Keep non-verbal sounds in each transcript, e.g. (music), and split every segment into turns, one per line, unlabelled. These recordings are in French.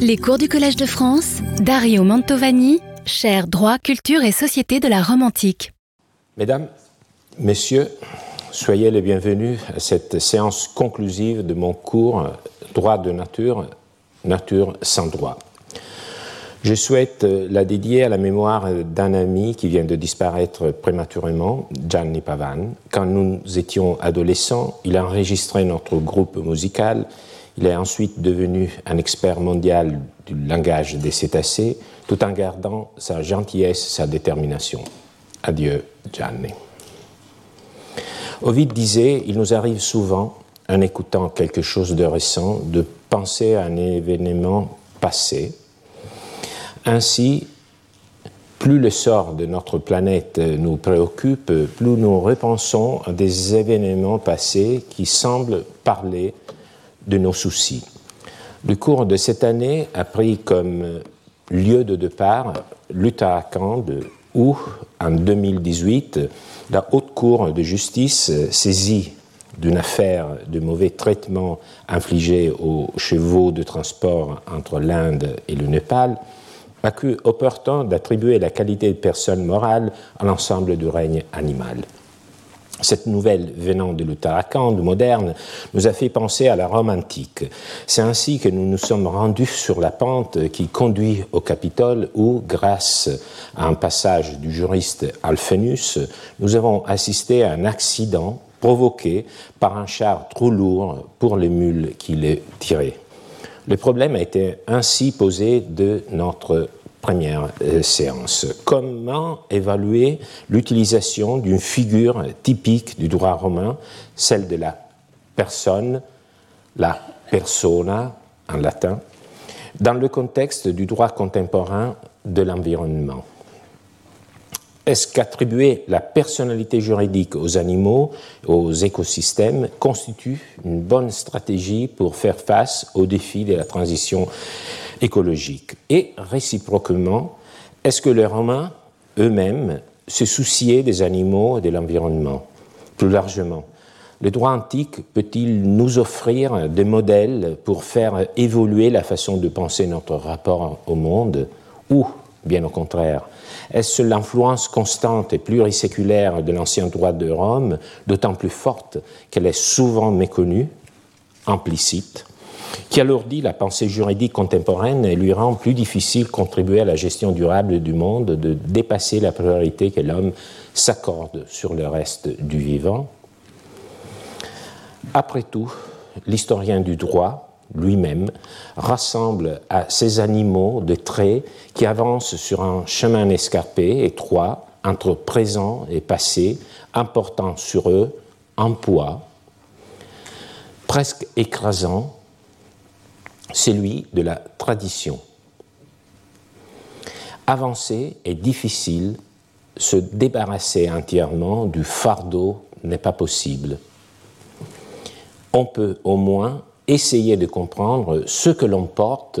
Les cours du Collège de France, Dario Mantovani, cher droit, culture et société de la Rome antique.
Mesdames, Messieurs, soyez les bienvenus à cette séance conclusive de mon cours Droit de nature, nature sans droit. Je souhaite la dédier à la mémoire d'un ami qui vient de disparaître prématurément, Gianni Pavan. Quand nous étions adolescents, il a enregistré notre groupe musical il est ensuite devenu un expert mondial du langage des cétacés, tout en gardant sa gentillesse, sa détermination. Adieu, Gianni. Ovid disait Il nous arrive souvent, en écoutant quelque chose de récent, de penser à un événement passé. Ainsi, plus le sort de notre planète nous préoccupe, plus nous repensons à des événements passés qui semblent parler de nos soucis. Le cours de cette année a pris comme lieu de départ l'Uttarakhand où, en 2018, la Haute Cour de justice, saisie d'une affaire de mauvais traitement infligé aux chevaux de transport entre l'Inde et le Népal, a cru opportun d'attribuer la qualité de personne morale à l'ensemble du règne animal. Cette nouvelle venant de l'Uttarakhand moderne nous a fait penser à la Rome antique. C'est ainsi que nous nous sommes rendus sur la pente qui conduit au Capitole où, grâce à un passage du juriste Alphénus, nous avons assisté à un accident provoqué par un char trop lourd pour les mules qui le tiraient. Le problème a été ainsi posé de notre première euh, séance. Comment évaluer l'utilisation d'une figure typique du droit romain, celle de la personne, la persona en latin, dans le contexte du droit contemporain de l'environnement? Est-ce qu'attribuer la personnalité juridique aux animaux, aux écosystèmes, constitue une bonne stratégie pour faire face aux défis de la transition écologique. Et réciproquement, est-ce que les Romains eux-mêmes se souciaient des animaux et de l'environnement Plus largement, le droit antique peut-il nous offrir des modèles pour faire évoluer la façon de penser notre rapport au monde? Ou, bien au contraire, est-ce l'influence constante et pluriséculaire de l'ancien droit de Rome, d'autant plus forte qu'elle est souvent méconnue, implicite, qui alourdit la pensée juridique contemporaine et lui rend plus difficile contribuer à la gestion durable du monde, de dépasser la priorité que l'homme s'accorde sur le reste du vivant. Après tout, l'historien du droit, lui-même, rassemble à ces animaux de traits qui avancent sur un chemin escarpé, étroit, entre présent et passé, important sur eux un poids presque écrasant, celui de la tradition. Avancer est difficile, se débarrasser entièrement du fardeau n'est pas possible. On peut au moins essayer de comprendre ce que l'on porte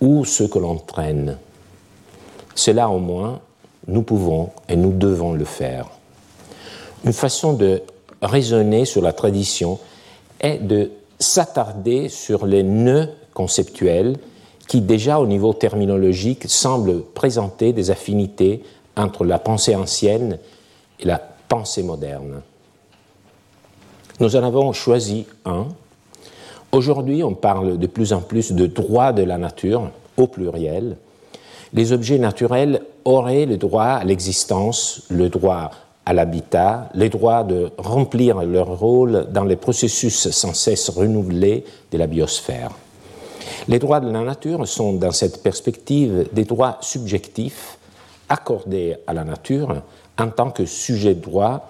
ou ce que l'on traîne. Cela au moins, nous pouvons et nous devons le faire. Une façon de raisonner sur la tradition est de s'attarder sur les nœuds conceptuels qui déjà au niveau terminologique semblent présenter des affinités entre la pensée ancienne et la pensée moderne. Nous en avons choisi un Aujourd'hui, on parle de plus en plus de droit de la nature, au pluriel. Les objets naturels auraient le droit à l'existence, le droit à l'habitat, le droit de remplir leur rôle dans les processus sans cesse renouvelés de la biosphère. Les droits de la nature sont, dans cette perspective, des droits subjectifs accordés à la nature en tant que sujet de droit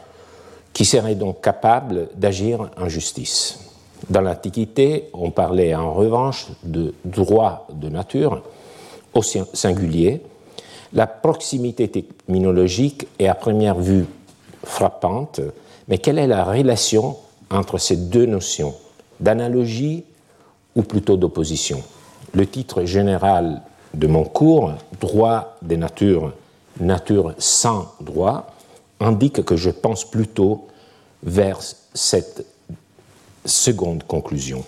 qui serait donc capable d'agir en justice. Dans l'Antiquité, on parlait en revanche de droit de nature au singulier. La proximité terminologique est à première vue frappante, mais quelle est la relation entre ces deux notions d'analogie ou plutôt d'opposition? Le titre général de mon cours, Droit des natures, nature sans droit, indique que je pense plutôt vers cette Seconde conclusion.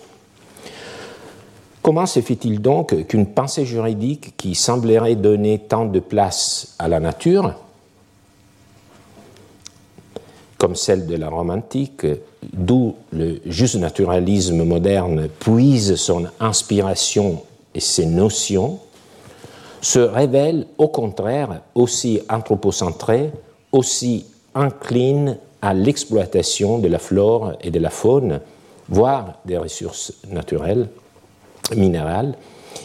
Comment se fait-il donc qu'une pensée juridique qui semblerait donner tant de place à la nature, comme celle de la Rome antique, d'où le juste naturalisme moderne puise son inspiration et ses notions, se révèle au contraire aussi anthropocentré, aussi incline à l'exploitation de la flore et de la faune, voire des ressources naturelles, minérales,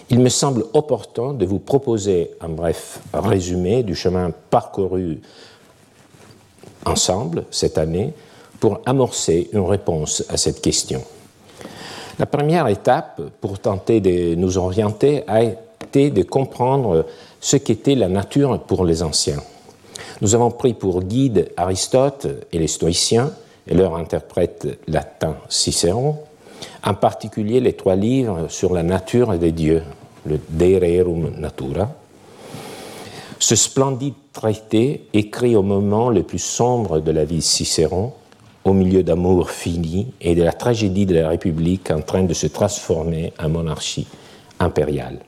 il me semble opportun de vous proposer un bref résumé du chemin parcouru ensemble cette année pour amorcer une réponse à cette question. La première étape pour tenter de nous orienter a été de comprendre ce qu'était la nature pour les anciens. Nous avons pris pour guide Aristote et les stoïciens et leur interprète latin Cicéron, en particulier les trois livres sur la nature des dieux, le De Rerum Natura. Ce splendide traité, écrit au moment le plus sombre de la vie de Cicéron, au milieu d'amour fini et de la tragédie de la République en train de se transformer en monarchie impériale.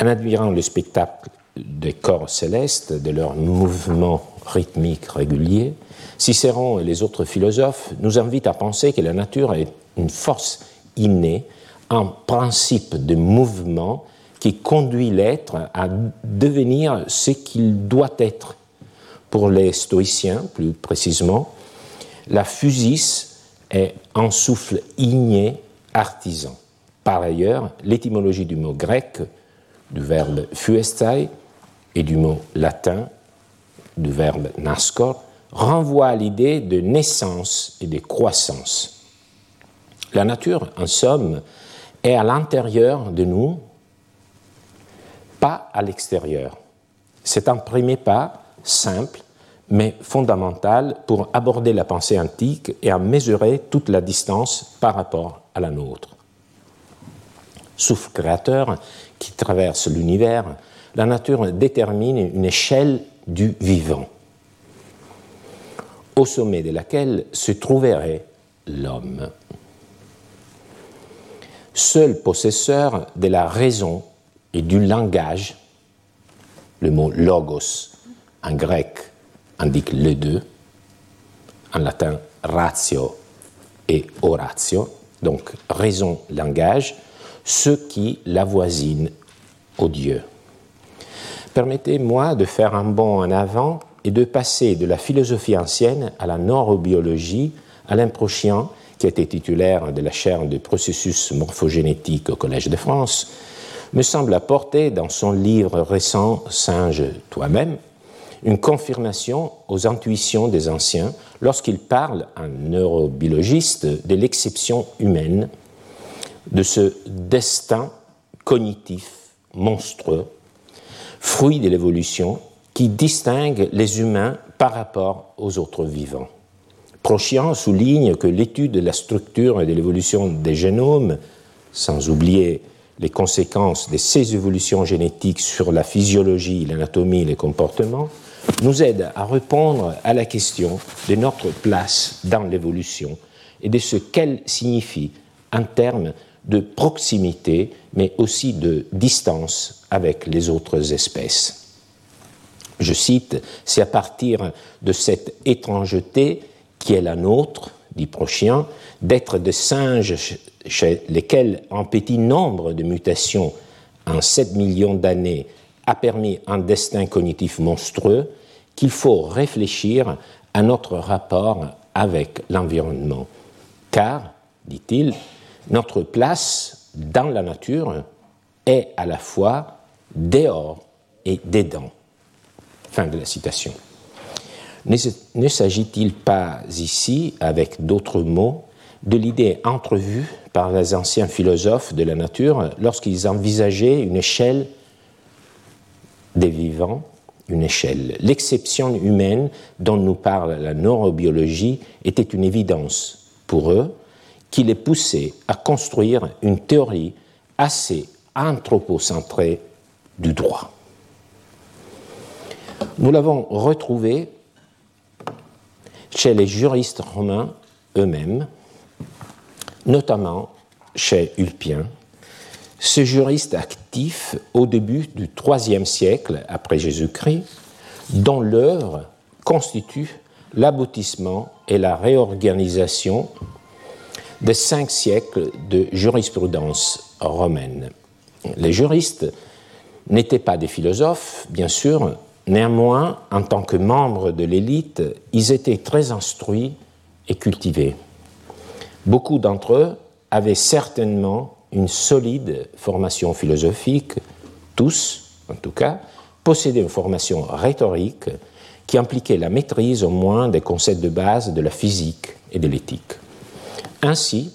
En admirant le spectacle des corps célestes, de leurs mouvements rythmiques réguliers, Cicéron et les autres philosophes nous invitent à penser que la nature est une force innée, un principe de mouvement qui conduit l'être à devenir ce qu'il doit être. Pour les stoïciens, plus précisément, la physis est un souffle igné artisan. Par ailleurs, l'étymologie du mot grec, du verbe fuestai, et du mot latin, du verbe nascor, renvoie à l'idée de naissance et de croissance. La nature, en somme, est à l'intérieur de nous, pas à l'extérieur. C'est un premier pas simple, mais fondamental pour aborder la pensée antique et à mesurer toute la distance par rapport à la nôtre. Souffle créateur qui traverse l'univers, la nature détermine une échelle du vivant, au sommet de laquelle se trouverait l'homme. Seul possesseur de la raison et du langage, le mot logos en grec indique les deux, en latin ratio et oratio, donc raison, langage, ce qui l'avoisine au Dieu. Permettez-moi de faire un bond en avant et de passer de la philosophie ancienne à la neurobiologie, Alain Prochian, qui était titulaire de la chaire de processus morphogénétiques au Collège de France, me semble apporter dans son livre récent Singe toi-même une confirmation aux intuitions des anciens lorsqu'il parle, un neurobiologiste, de l'exception humaine, de ce destin cognitif monstrueux fruit de l'évolution qui distingue les humains par rapport aux autres vivants. Prochian souligne que l'étude de la structure et de l'évolution des génomes, sans oublier les conséquences de ces évolutions génétiques sur la physiologie, l'anatomie les comportements, nous aide à répondre à la question de notre place dans l'évolution et de ce qu'elle signifie en termes de proximité, mais aussi de distance avec les autres espèces. Je cite, c'est à partir de cette étrangeté qui est la nôtre, dit Prochien, d'être des singes chez lesquels un petit nombre de mutations en 7 millions d'années a permis un destin cognitif monstrueux, qu'il faut réfléchir à notre rapport avec l'environnement. Car, dit-il, notre place dans la nature est à la fois dehors et dedans. Fin de la citation. Ne s'agit-il pas ici, avec d'autres mots, de l'idée entrevue par les anciens philosophes de la nature lorsqu'ils envisageaient une échelle des vivants, une échelle. L'exception humaine dont nous parle la neurobiologie était une évidence pour eux qui les poussait à construire une théorie assez anthropocentrée du droit. Nous l'avons retrouvé chez les juristes romains eux-mêmes, notamment chez Ulpien, ce juriste actif au début du IIIe siècle après Jésus-Christ, dont l'œuvre constitue l'aboutissement et la réorganisation de cinq siècles de jurisprudence romaine. Les juristes n'étaient pas des philosophes, bien sûr, néanmoins, en tant que membres de l'élite, ils étaient très instruits et cultivés. Beaucoup d'entre eux avaient certainement une solide formation philosophique, tous, en tout cas, possédaient une formation rhétorique qui impliquait la maîtrise au moins des concepts de base de la physique et de l'éthique. Ainsi,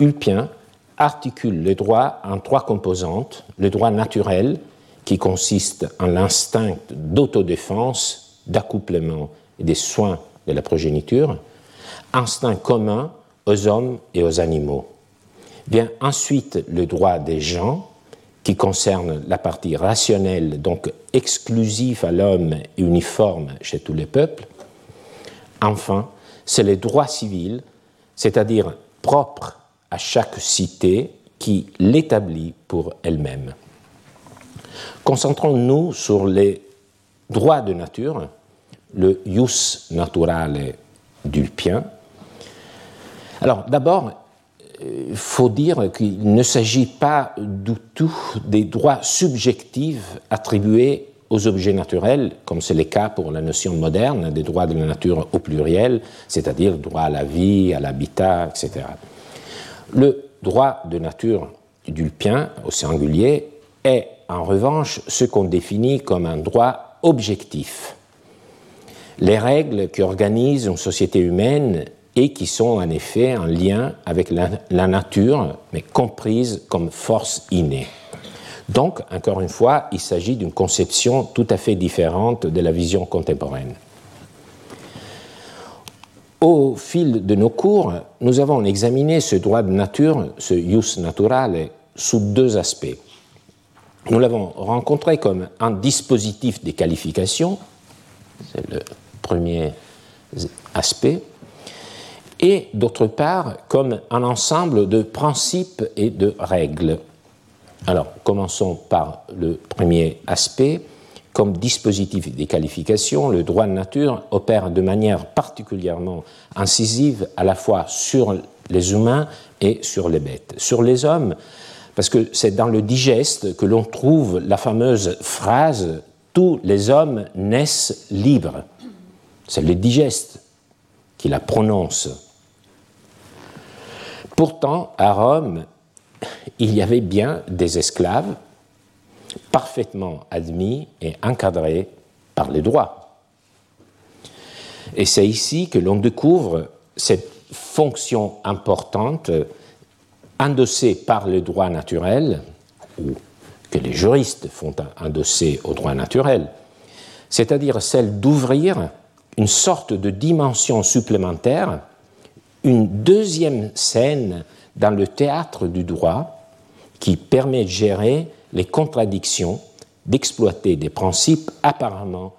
Ulpien articule le droit en trois composantes, le droit naturel, qui consiste en l'instinct d'autodéfense, d'accouplement et des soins de la progéniture, instinct commun aux hommes et aux animaux. Vient ensuite le droit des gens, qui concerne la partie rationnelle, donc exclusive à l'homme et uniforme chez tous les peuples. Enfin, c'est le droit civil, c'est-à-dire propre à chaque cité qui l'établit pour elle-même. Concentrons-nous sur les droits de nature, le jus naturale d'Ulpien. Alors d'abord, il faut dire qu'il ne s'agit pas du tout des droits subjectifs attribués aux objets naturels, comme c'est le cas pour la notion moderne des droits de la nature au pluriel, c'est-à-dire droit à la vie, à l'habitat, etc. Le droit de nature d'Ulpien, au singulier, est en revanche ce qu'on définit comme un droit objectif. Les règles qui organisent une société humaine et qui sont en effet en lien avec la, nature, mais comprises comme force innée. Donc, encore une fois, il s'agit d'une conception tout à fait différente de la vision contemporaine. Au fil de nos cours, nous avons examiné ce droit de nature, ce jus naturale, sous deux aspects. Nous l'avons rencontré comme un dispositif des qualifications, c'est le premier aspect, et d'autre part comme un ensemble de principes et de règles. Alors, commençons par le premier aspect. Comme dispositif des qualifications, le droit de nature opère de manière particulièrement incisive à la fois sur les humains et sur les bêtes. Sur les hommes, parce que c'est dans le digeste que l'on trouve la fameuse phrase Tous les hommes naissent libres. C'est le digeste qui la prononce. Pourtant, à Rome, il y avait bien des esclaves parfaitement admis et encadrés par les droits. Et c'est ici que l'on découvre cette fonction importante endossée par le droit naturel, ou que les juristes font endosser au droit naturel, c'est-à-dire celle d'ouvrir une sorte de dimension supplémentaire une deuxième scène dans le théâtre du droit qui permet de gérer les contradictions, d'exploiter des principes apparemment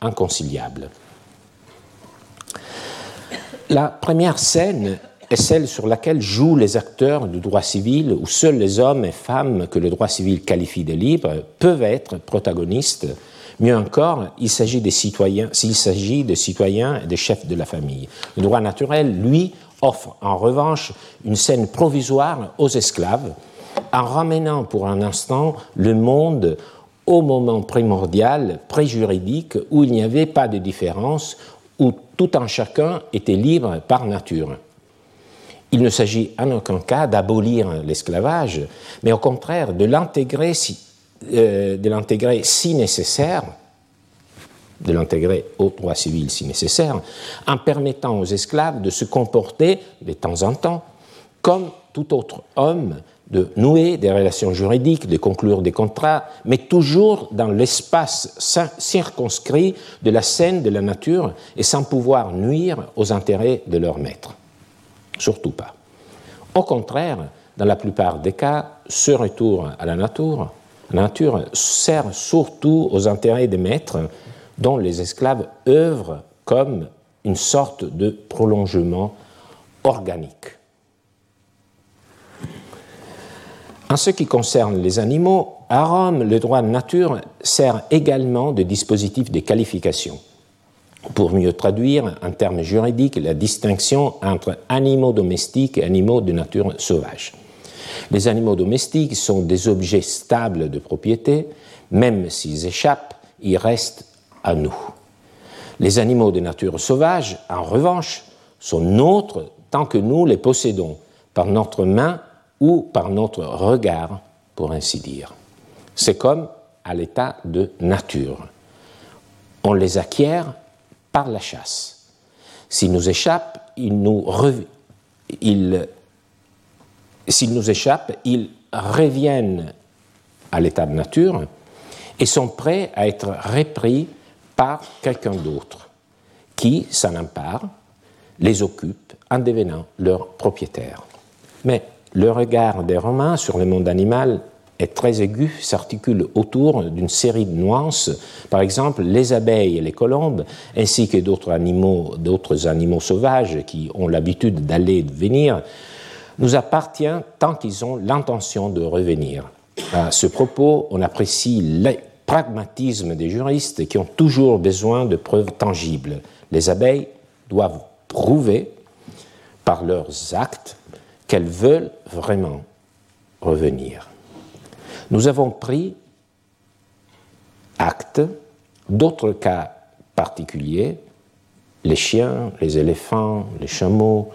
inconciliables. La première scène est celle sur laquelle jouent les acteurs du droit civil, où seuls les hommes et femmes que le droit civil qualifie de libres peuvent être protagonistes Mieux encore, il s'agit des citoyens, s'il s'agit de citoyens et de chefs de la famille. Le droit naturel, lui, offre en revanche une scène provisoire aux esclaves, en ramenant pour un instant le monde au moment primordial, préjuridique, où il n'y avait pas de différence, où tout un chacun était libre par nature. Il ne s'agit en aucun cas d'abolir l'esclavage, mais au contraire de l'intégrer si, de l'intégrer si nécessaire, de l'intégrer au droit civil si nécessaire, en permettant aux esclaves de se comporter de temps en temps comme tout autre homme, de nouer des relations juridiques, de conclure des contrats, mais toujours dans l'espace circonscrit de la scène de la nature et sans pouvoir nuire aux intérêts de leur maître. Surtout pas. Au contraire, dans la plupart des cas, ce retour à la nature la nature sert surtout aux intérêts des maîtres dont les esclaves œuvrent comme une sorte de prolongement organique. En ce qui concerne les animaux, à Rome, le droit de nature sert également de dispositif de qualification pour mieux traduire en termes juridiques la distinction entre animaux domestiques et animaux de nature sauvage. Les animaux domestiques sont des objets stables de propriété, même s'ils échappent, ils restent à nous. Les animaux de nature sauvage, en revanche, sont nôtres tant que nous les possédons, par notre main ou par notre regard, pour ainsi dire. C'est comme à l'état de nature. On les acquiert par la chasse. S'ils nous échappent, ils nous, ils... nous échappent, ils reviennent à l'état de nature et sont prêts à être repris par quelqu'un d'autre qui s'en empare, les occupe en devenant leur propriétaire. Mais le regard des Romains sur le monde animal est très aigu, s'articule autour d'une série de nuances. Par exemple, les abeilles et les colombes, ainsi que d'autres animaux, d'autres animaux sauvages qui ont l'habitude d'aller et de venir, nous appartiennent tant qu'ils ont l'intention de revenir. À ce propos, on apprécie le pragmatisme des juristes qui ont toujours besoin de preuves tangibles. Les abeilles doivent prouver par leurs actes qu'elles veulent vraiment revenir nous avons pris acte d'autres cas particuliers, les chiens, les éléphants, les chameaux.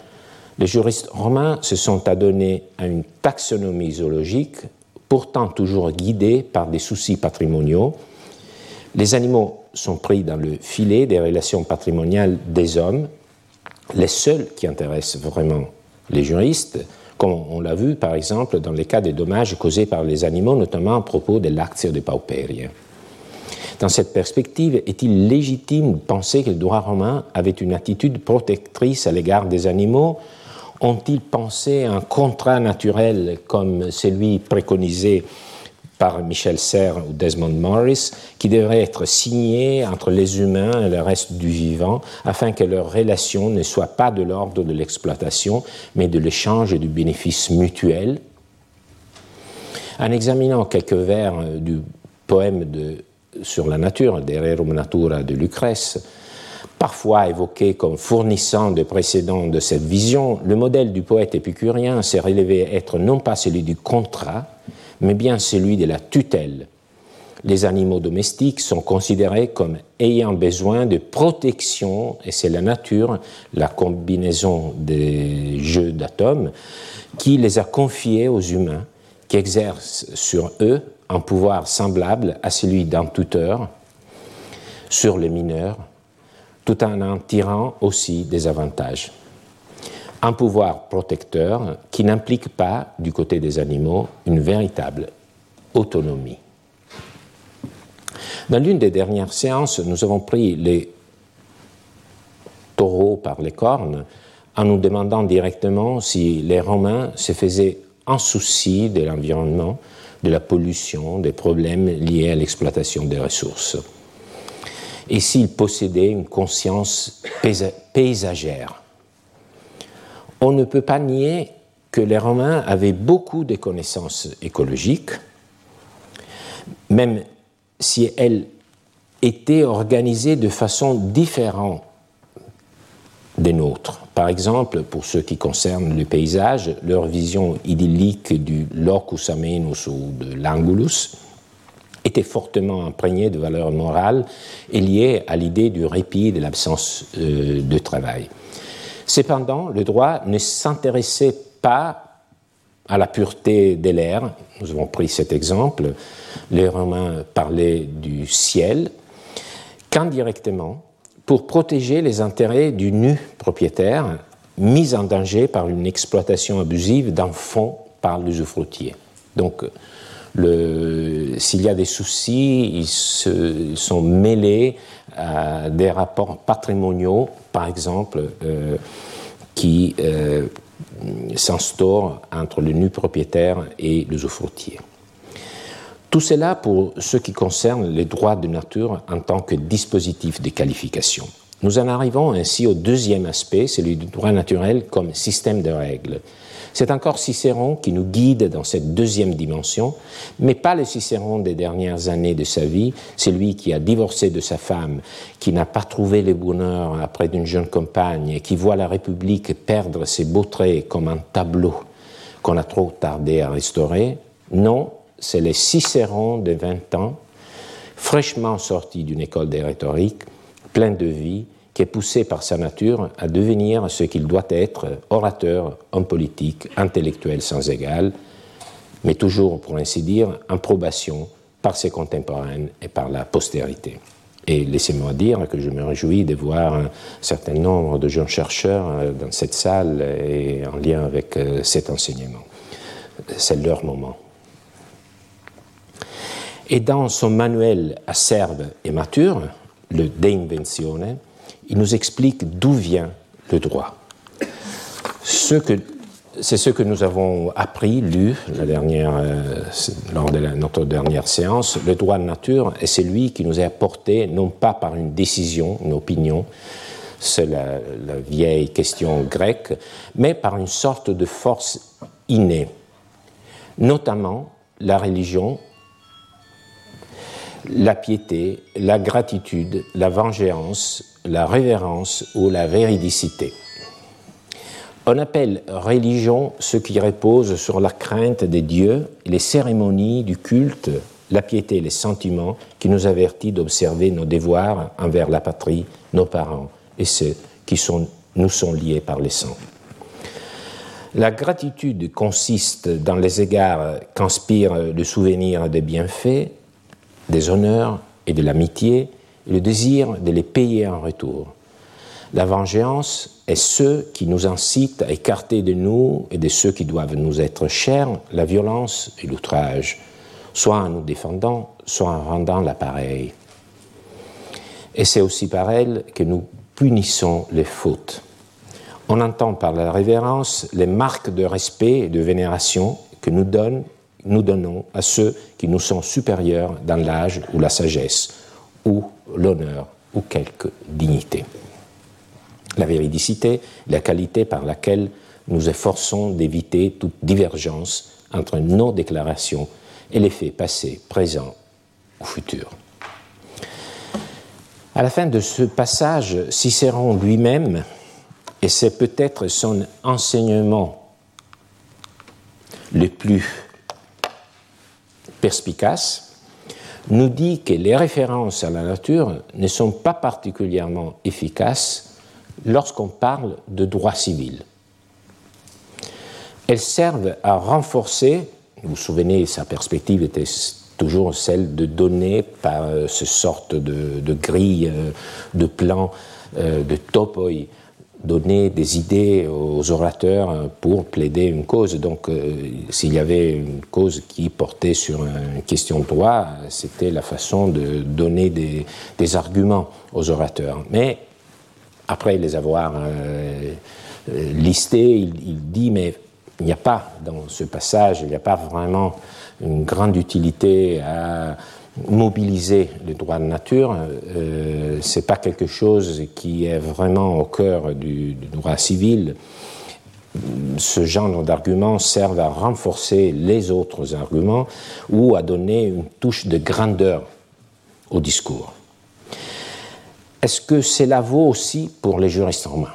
Les juristes romains se sont adonnés à une taxonomie zoologique, pourtant toujours guidée par des soucis patrimoniaux. Les animaux sont pris dans le filet des relations patrimoniales des hommes, les seuls qui intéressent vraiment les juristes, comme on l'a vu par exemple dans les cas des dommages causés par les animaux, notamment à propos de l'actio de pauperia. Dans cette perspective, est-il légitime de penser que le droit romain avait une attitude protectrice à l'égard des animaux Ont-ils pensé un contrat naturel comme celui préconisé par Michel Serres ou Desmond Morris, qui devrait être signé entre les humains et le reste du vivant, afin que leur relation ne soit pas de l'ordre de l'exploitation, mais de l'échange et du bénéfice mutuel? En examinant quelques vers du poème sur la nature, De Rerum Natura de Lucrèce, parfois évoqué comme fournissant des précédents de cette vision, le modèle du poète épicurien s'est révélé être non pas celui du contrat, mais bien celui de la tutelle. Les animaux domestiques sont considérés comme ayant besoin de protection, et c'est la nature, la combinaison des jeux d'atomes, qui les a confiés aux humains, qui exercent sur eux un pouvoir semblable à celui d'un tuteur sur les mineurs, tout en en tirant aussi des avantages un pouvoir protecteur qui n'implique pas, du côté des animaux, une véritable autonomie. Dans l'une des dernières séances, nous avons pris les taureaux par les cornes en nous demandant directement si les Romains se faisaient un souci de l'environnement, de la pollution, des problèmes liés à l'exploitation des ressources, et s'ils possédaient une conscience paysagère on ne peut pas nier que les Romains avaient beaucoup de connaissances écologiques, même si elles étaient organisées de façon différente des nôtres. Par exemple, pour ce qui concerne le paysage, leur vision idyllique du locus amenus ou de l'angulus était fortement imprégnée de valeurs morales et liée à l'idée du répit et de l'absence euh, de travail. Cependant, le droit ne s'intéressait pas à la pureté de l'air. Nous avons pris cet exemple. Les Romains parlaient du ciel qu'indirectement pour protéger les intérêts du nu propriétaire mis en danger par une exploitation abusive d'un fonds par l'usufruitier. Donc, s'il y a des soucis, ils sont mêlés à des rapports patrimoniaux, par exemple, euh, qui euh, s'instaurent entre le nu propriétaire et l'usufruitier. Tout cela pour ce qui concerne les droits de nature en tant que dispositif de qualification. Nous en arrivons ainsi au deuxième aspect, celui du droit naturel comme système de règles. C'est encore Cicéron qui nous guide dans cette deuxième dimension, mais pas le Cicéron des dernières années de sa vie, c'est lui qui a divorcé de sa femme, qui n'a pas trouvé le bonheur après d'une jeune compagne, et qui voit la République perdre ses beaux traits comme un tableau qu'on a trop tardé à restaurer. Non, c'est le Cicéron de 20 ans, fraîchement sorti d'une école de rhétorique, plein de vie, qui est poussé par sa nature à devenir ce qu'il doit être, orateur, homme politique, intellectuel sans égal, mais toujours, pour ainsi dire, en probation par ses contemporains et par la postérité. Et laissez-moi dire que je me réjouis de voir un certain nombre de jeunes chercheurs euh, dans cette salle et en lien avec euh, cet enseignement. C'est leur moment. Et dans son manuel acerbe et mature, le De Inventione, il nous explique d'où vient le droit. c'est ce que nous avons appris, lu euh, lors de notre dernière séance. Le droit de nature est celui qui nous est apporté non pas par une décision, une opinion, c'est la, vieille question grecque, mais par une sorte de force innée, notamment la religion la piété, la gratitude, la vengeance, la révérence ou la véridicité. On appelle religion ce qui repose sur la crainte des dieux, les cérémonies du culte, la piété et les sentiments qui nous avertit d'observer nos devoirs envers la patrie, nos parents et ceux qui nous sont liés par les sangs. La gratitude consiste dans les égards qu'inspire le souvenir des bienfaits, des honneurs et de l'amitié le désir de les payer en retour. La vengeance est ceux qui nous incitent à écarter de nous et de ceux qui doivent nous être chers la violence et l'outrage, soit en nous défendant, soit en rendant l'appareil. Et c'est aussi par elle que nous punissons les fautes. On entend par la révérence les marques de respect et de vénération que nous nous donnons à ceux qui nous sont supérieurs dans l'âge ou la sagesse, ou l'honneur ou quelque dignité. La véridicité, la qualité par laquelle nous efforçons d'éviter toute divergence entre nos déclarations et les faits passés, présents ou futurs. À la fin de ce passage, Cicéron lui-même, et c'est peut-être son enseignement le plus perspicace, nous dit que les références à la nature ne sont pas particulièrement efficaces lorsqu'on parle de droit civil. Elles servent à renforcer, vous vous souvenez, sa perspective était toujours celle de donner par euh, ce de grille, euh, de plan, euh, de topoi, donner des idées aux orateurs pour plaider une cause. Donc, euh, s'il y avait une cause qui portait sur une question de droit, c'était la façon de donner des, arguments aux orateurs. Mais après les avoir euh, listés, il, dit mais il n'y a pas dans ce passage, il n'y a pas vraiment une grande utilité à mobiliser le droit de nature, euh, ce n'est pas quelque chose qui est vraiment au cœur du, droit civil. Ce genre d'arguments servent à renforcer les autres arguments ou à donner une touche de grandeur au discours. Est-ce que cela vaut aussi pour les juristes romains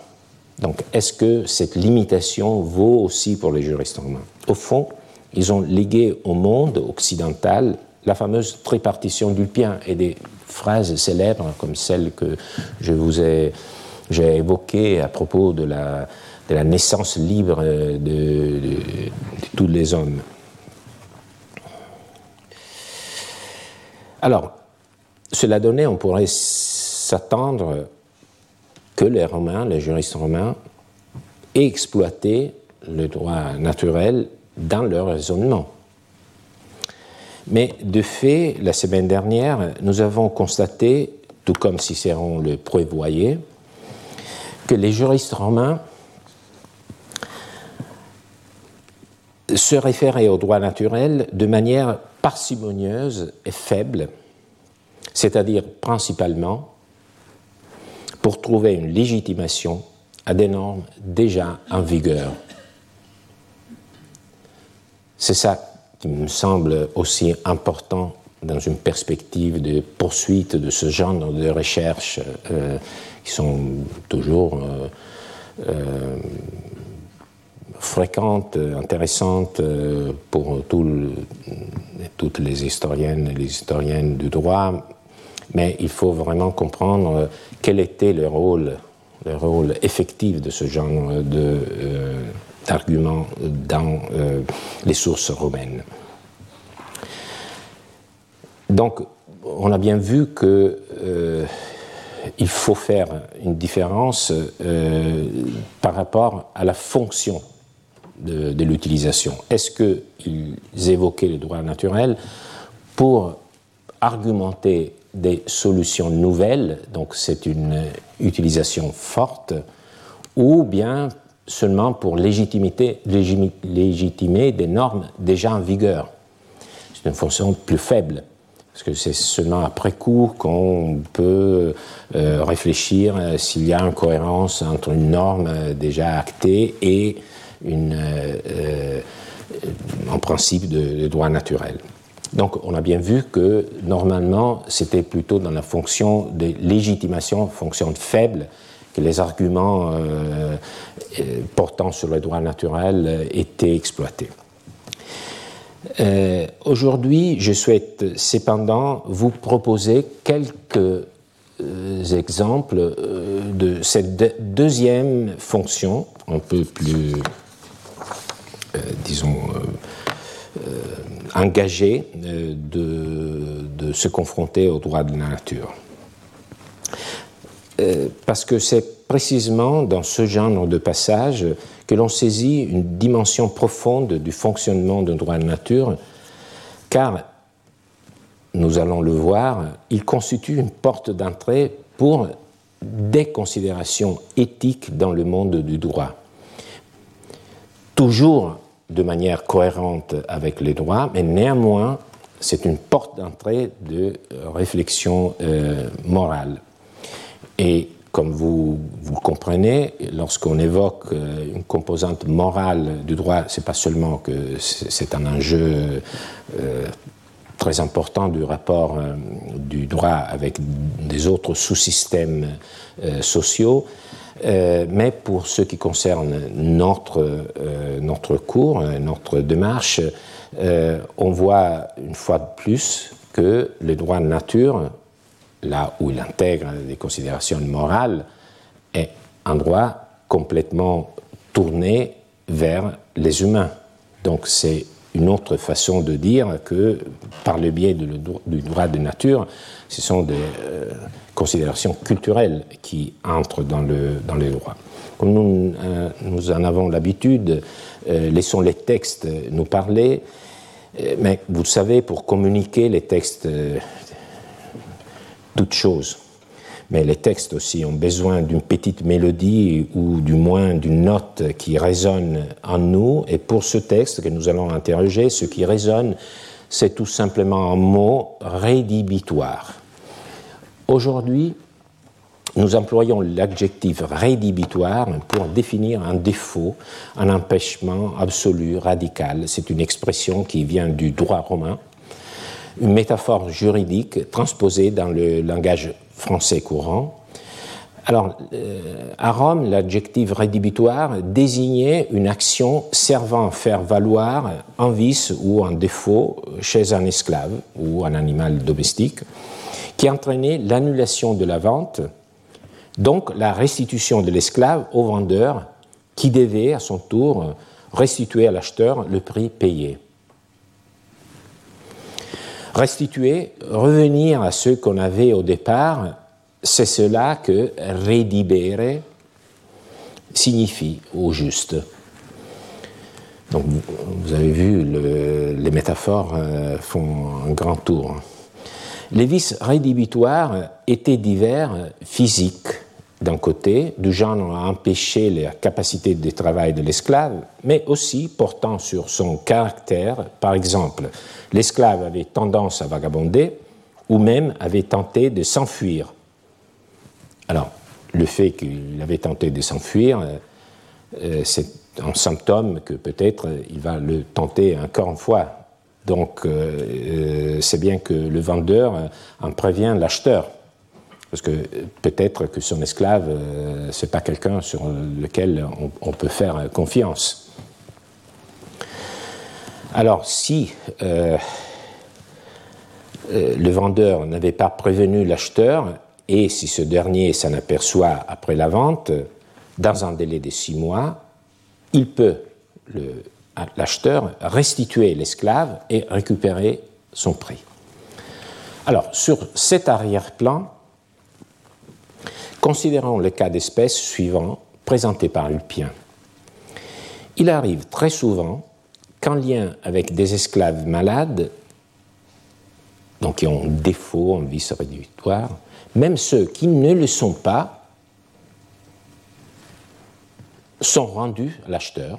Donc, est-ce que cette limitation vaut aussi pour les juristes romains Au fond, ils ont légué au monde occidental la fameuse tripartition d'Ulpien et des phrases célèbres comme celle que j'ai évoquée à propos de la, naissance libre de, de, tous les hommes. Alors, cela donné, on pourrait s'attendre que les Romains, les juristes romains, aient exploité le droit naturel dans leur raisonnement. Mais de fait, la semaine dernière, nous avons constaté, tout comme Cicéron le prévoyait, que les juristes romains se référaient au droit naturel de manière parcimonieuse et faible, c'est-à-dire principalement pour trouver une légitimation à des normes déjà en vigueur. C'est ça qui me semble aussi important dans une perspective de poursuite de ce genre de recherches euh, qui sont toujours euh, euh, fréquentes, intéressantes pour toutes les historiennes et les historiennes du droit, mais il faut vraiment comprendre quel était le rôle, le rôle effectif de ce genre d'arguments dans les sources romaines. Donc, on a bien vu qu'il euh, faut faire une différence euh, par rapport à la fonction de, l'utilisation. Est-ce qu'ils évoquaient le droit naturel pour argumenter des solutions nouvelles, donc c'est une utilisation forte, ou bien seulement pour légitimer des normes déjà en vigueur C'est une fonction plus faible. Parce que c'est seulement après coup qu'on peut euh, réfléchir euh, s'il y a une cohérence entre une norme euh, déjà actée et en principe de, droit naturel. Donc on a bien vu que normalement c'était plutôt dans la fonction de légitimation, fonction faible, les arguments portant sur le droit naturel étaient exploités. Euh, aujourd'hui, je souhaite cependant vous proposer quelques euh, exemples euh, de cette deuxième fonction, un peu plus, disons, engagée de, de, se confronter au droit de la nature. Parce que c'est précisément dans ce genre de passage que l'on saisit une dimension profonde du fonctionnement d'un droit de nature, car, nous allons le voir, il constitue une porte d'entrée pour des considérations éthiques dans le monde du droit. Toujours de manière cohérente avec les droits, mais néanmoins, c'est une porte d'entrée de réflexion euh, morale. Et comme vous, vous comprenez, lorsqu'on évoque euh, une composante morale du droit, c'est pas seulement que c'est un enjeu euh, très important du rapport euh, du droit avec des autres sous-systèmes sociaux, mais pour ce qui concerne notre, notre cours, notre démarche, on voit une fois de plus que le droit de nature là où il intègre des considérations morales, est un droit complètement tourné vers les humains. Donc c'est une autre façon de dire que par le biais du droit de nature, ce sont des euh, considérations culturelles qui entrent dans le, dans les droits. Comme nous, euh, nous en avons l'habitude, euh, laissons les textes nous parler, mais vous savez, pour communiquer les textes toute chose. Mais les textes aussi ont besoin d'une petite mélodie ou du moins d'une note qui résonne en nous. Et pour ce texte que nous allons interroger, ce qui résonne, c'est tout simplement un mot rédhibitoire. Aujourd'hui, nous employons l'adjectif rédhibitoire pour définir un défaut, un empêchement absolu, radical. C'est une expression qui vient du droit romain une métaphore juridique transposée dans le langage français courant. Alors, euh, à Rome, l'adjectif rédhibitoire désignait une action servant à faire valoir un vice ou un défaut chez un esclave ou un animal domestique, qui entraînait l'annulation de la vente, donc la restitution de l'esclave au vendeur, qui devait à son tour restituer à l'acheteur le prix payé. Restituer, revenir à ce qu'on avait au départ, c'est cela que redibere signifie au juste. Donc, vous avez vu, les métaphores euh, font un grand tour. Les vices rédhibitoires étaient divers, physiques d'un côté, du genre à empêcher la capacité de travail de l'esclave, mais aussi portant sur son caractère, par exemple, l'esclave avait tendance à vagabonder ou même avait tenté de s'enfuir. Alors, le fait qu'il avait tenté de s'enfuir, euh, c'est un symptôme que peut-être il va le tenter encore une fois. Donc c'est bien que le vendeur en prévient l'acheteur. Parce que peut-être que son esclave, ce n'est pas quelqu'un sur lequel on, peut faire confiance. Alors, si euh, euh, le vendeur n'avait pas prévenu l'acheteur, et si ce dernier s'en aperçoit après la vente, dans un délai de six mois, il peut, l'acheteur, restituer l'esclave et récupérer son prix. Alors, sur cet arrière-plan, considérons le cas d'espèce suivant présenté par Lupien. Il arrive très souvent qu'en lien avec des esclaves malades, donc qui ont défaut en vice rédhibitoire, même ceux qui ne le sont pas sont rendus à l'acheteur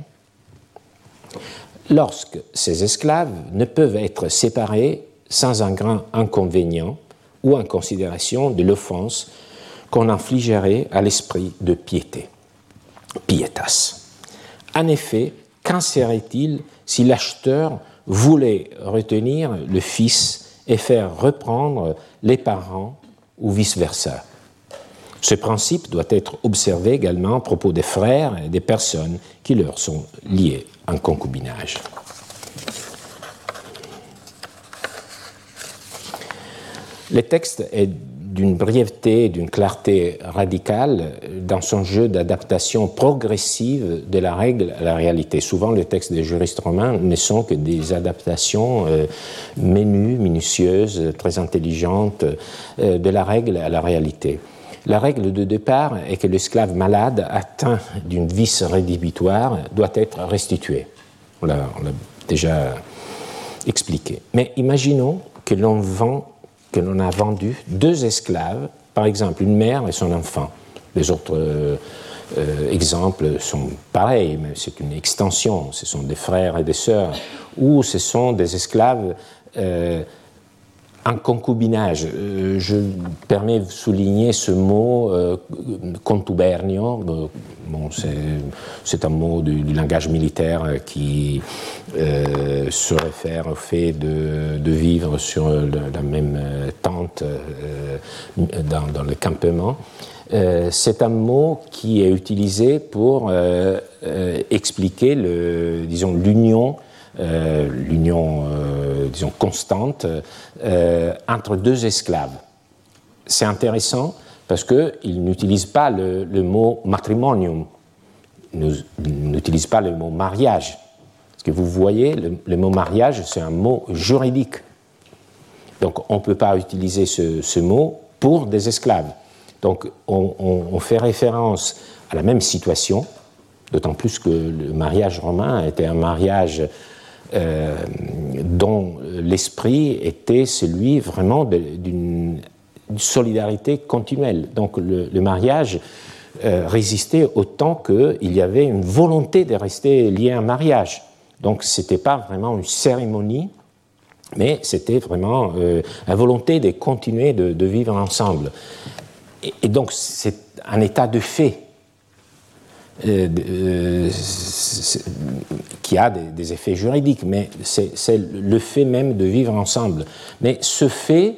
lorsque ces esclaves ne peuvent être séparés sans un grand inconvénient ou en considération de l'offense qu'on infligerait à l'esprit de piété, pietas. En effet, qu'en serait-il si l'acheteur voulait retenir le fils et faire reprendre les parents ou vice-versa? Ce principe doit être observé également à propos des frères et des personnes qui leur sont liées en concubinage. Le texte est d'une brièveté, d'une clarté radicale dans son jeu d'adaptation progressive de la règle à la réalité. Souvent, les textes des juristes romains ne sont que des adaptations euh, minutieuses, très intelligentes euh, de la règle à la réalité. La règle de départ est que l'esclave malade atteint d'une vice rédhibitoire doit être restitué. On l'a déjà expliqué. Mais imaginons que l'on vend que l'on a vendu deux esclaves, par exemple une mère et son enfant. Les autres euh, euh, exemples sont pareils, mais c'est une extension. Ce sont des frères et des sœurs, ou ce sont des esclaves euh, en concubinage. Euh, je permets de souligner ce mot euh, contubernio. Bon, c'est un mot du, langage militaire qui euh, se réfère au fait de, vivre sur la même tente dans, le campement. c'est un mot qui est utilisé pour expliquer disons, l'union euh, l'union, euh, disons, constante euh, entre deux esclaves. C'est intéressant parce qu'il n'utilise pas le, mot matrimonium, il n'utilise pas le mot mariage. Parce que vous voyez, le, mot mariage, c'est un mot juridique. Donc on ne peut pas utiliser ce, mot pour des esclaves. Donc on, on, fait référence à la même situation, d'autant plus que le mariage romain était un mariage euh, dont l'esprit était celui vraiment d'une solidarité continuelle. Donc le, mariage euh, résistait autant qu'il y avait une volonté de rester lié à un mariage. Donc ce n'était pas vraiment une cérémonie, mais c'était vraiment euh, la volonté de continuer de, vivre ensemble. et donc c'est un état de fait euh, euh, qui a des, effets juridiques, mais c'est le fait même de vivre ensemble. Mais ce fait,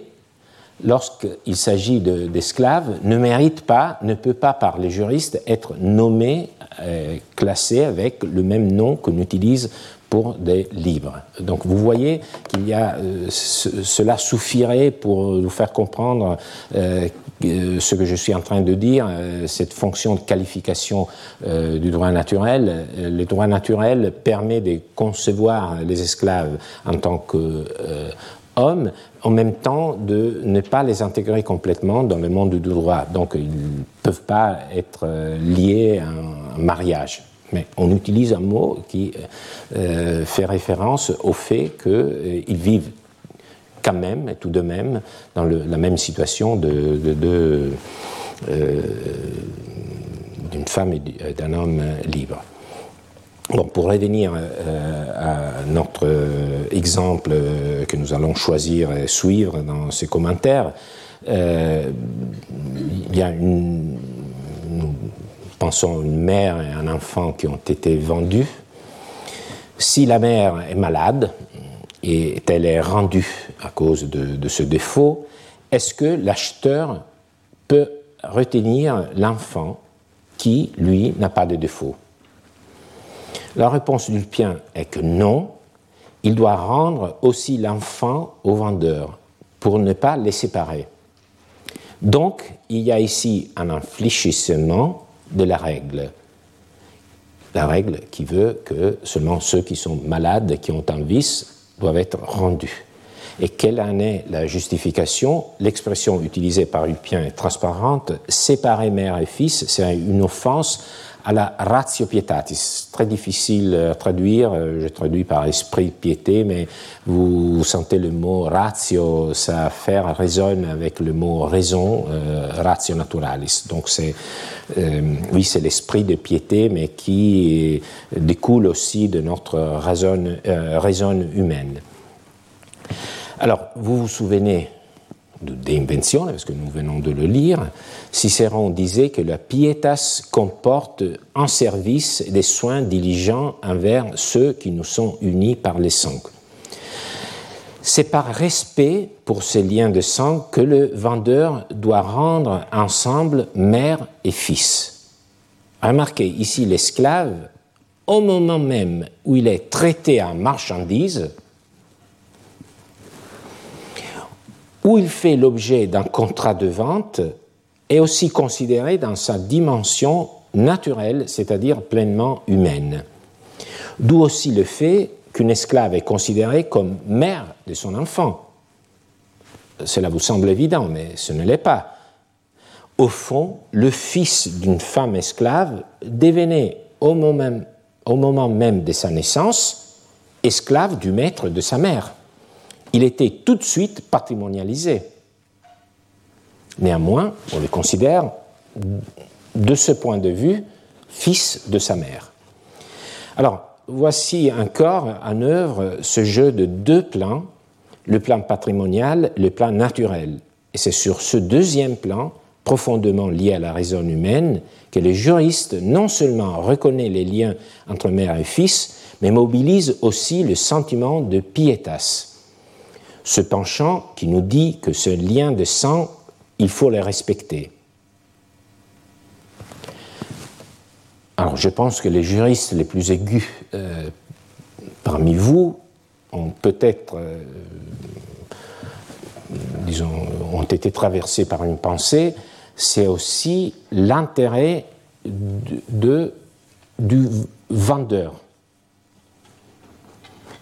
lorsqu'il s'agit d'esclaves, ne mérite pas, ne peut pas par les juristes être nommé, euh, classé avec le même nom qu'on utilise pour des livres. Donc vous voyez qu'il y a cela suffirait pour nous faire comprendre ce que je suis en train de dire, euh, cette fonction de qualification euh, du droit naturel, le droit naturel permet de concevoir les esclaves en tant qu'hommes, en même temps de ne pas les intégrer complètement dans le monde du droit. Donc ils ne peuvent pas être liés à un mariage. Mais on utilise un mot qui fait référence au fait qu'ils vivent quand même, tout de même, dans la même situation de, euh, d'une femme et d'un homme libre. Pour revenir euh, à notre exemple que nous allons choisir et suivre dans ces commentaires, euh, il y a une, pensons une mère et un enfant qui ont été vendus. Si la mère est malade et elle est rendue à cause de, ce défaut, est-ce que l'acheteur peut retenir l'enfant qui, lui, n'a pas de défaut? La réponse du Pien est que non, il doit rendre aussi l'enfant au vendeur pour ne pas les séparer. Donc, il y a ici un infléchissement de la règle. La règle qui veut que seulement ceux qui sont malades, qui ont un vice, doivent être rendus. Et quelle en est la justification? L'expression utilisée par Lupien est transparente. Séparer mère et fils, c'est une offense à la ratio pietatis. Très difficile à traduire, euh, je traduis par esprit piété, mais vous, sentez le mot ratio, ça fait résonne avec le mot raison, euh, ratio naturalis. Donc euh, oui, c'est l'esprit de piété, mais qui découle aussi de notre raison, raison humaine. Alors, vous vous souvenez d'invention, parce que nous venons de le lire, Cicéron disait que la pietas comporte en service des soins diligents envers ceux qui nous sont unis par les sang. C'est par respect pour ces liens de sang que le vendeur doit rendre ensemble mère et fils. Remarquez ici l'esclave, au moment même où il est traité en marchandise, où il fait l'objet d'un contrat de vente est aussi considéré dans sa dimension naturelle, c'est-à-dire pleinement humaine. D'où aussi le fait qu'une esclave est considérée comme mère de son enfant. Cela vous semble évident, mais ce ne l'est pas. Au fond, le fils d'une femme esclave devenait au moment, au moment même de sa naissance esclave du maître de sa mère il était tout de suite patrimonialisé. Néanmoins, on le considère, de ce point de vue, fils de sa mère. Alors, voici encore en œuvre ce jeu de deux plans, le plan patrimonial, le plan naturel. Et c'est sur ce deuxième plan, profondément lié à la raison humaine, que le juriste non seulement reconnaît les liens entre mère et fils, mais mobilise aussi le sentiment de pietas, ce penchant qui nous dit que ce lien de sang, il faut le respecter. Alors je pense que les juristes les plus aigus euh, parmi vous ont peut-être, euh, disons, été traversés par une pensée, c'est aussi l'intérêt du vendeur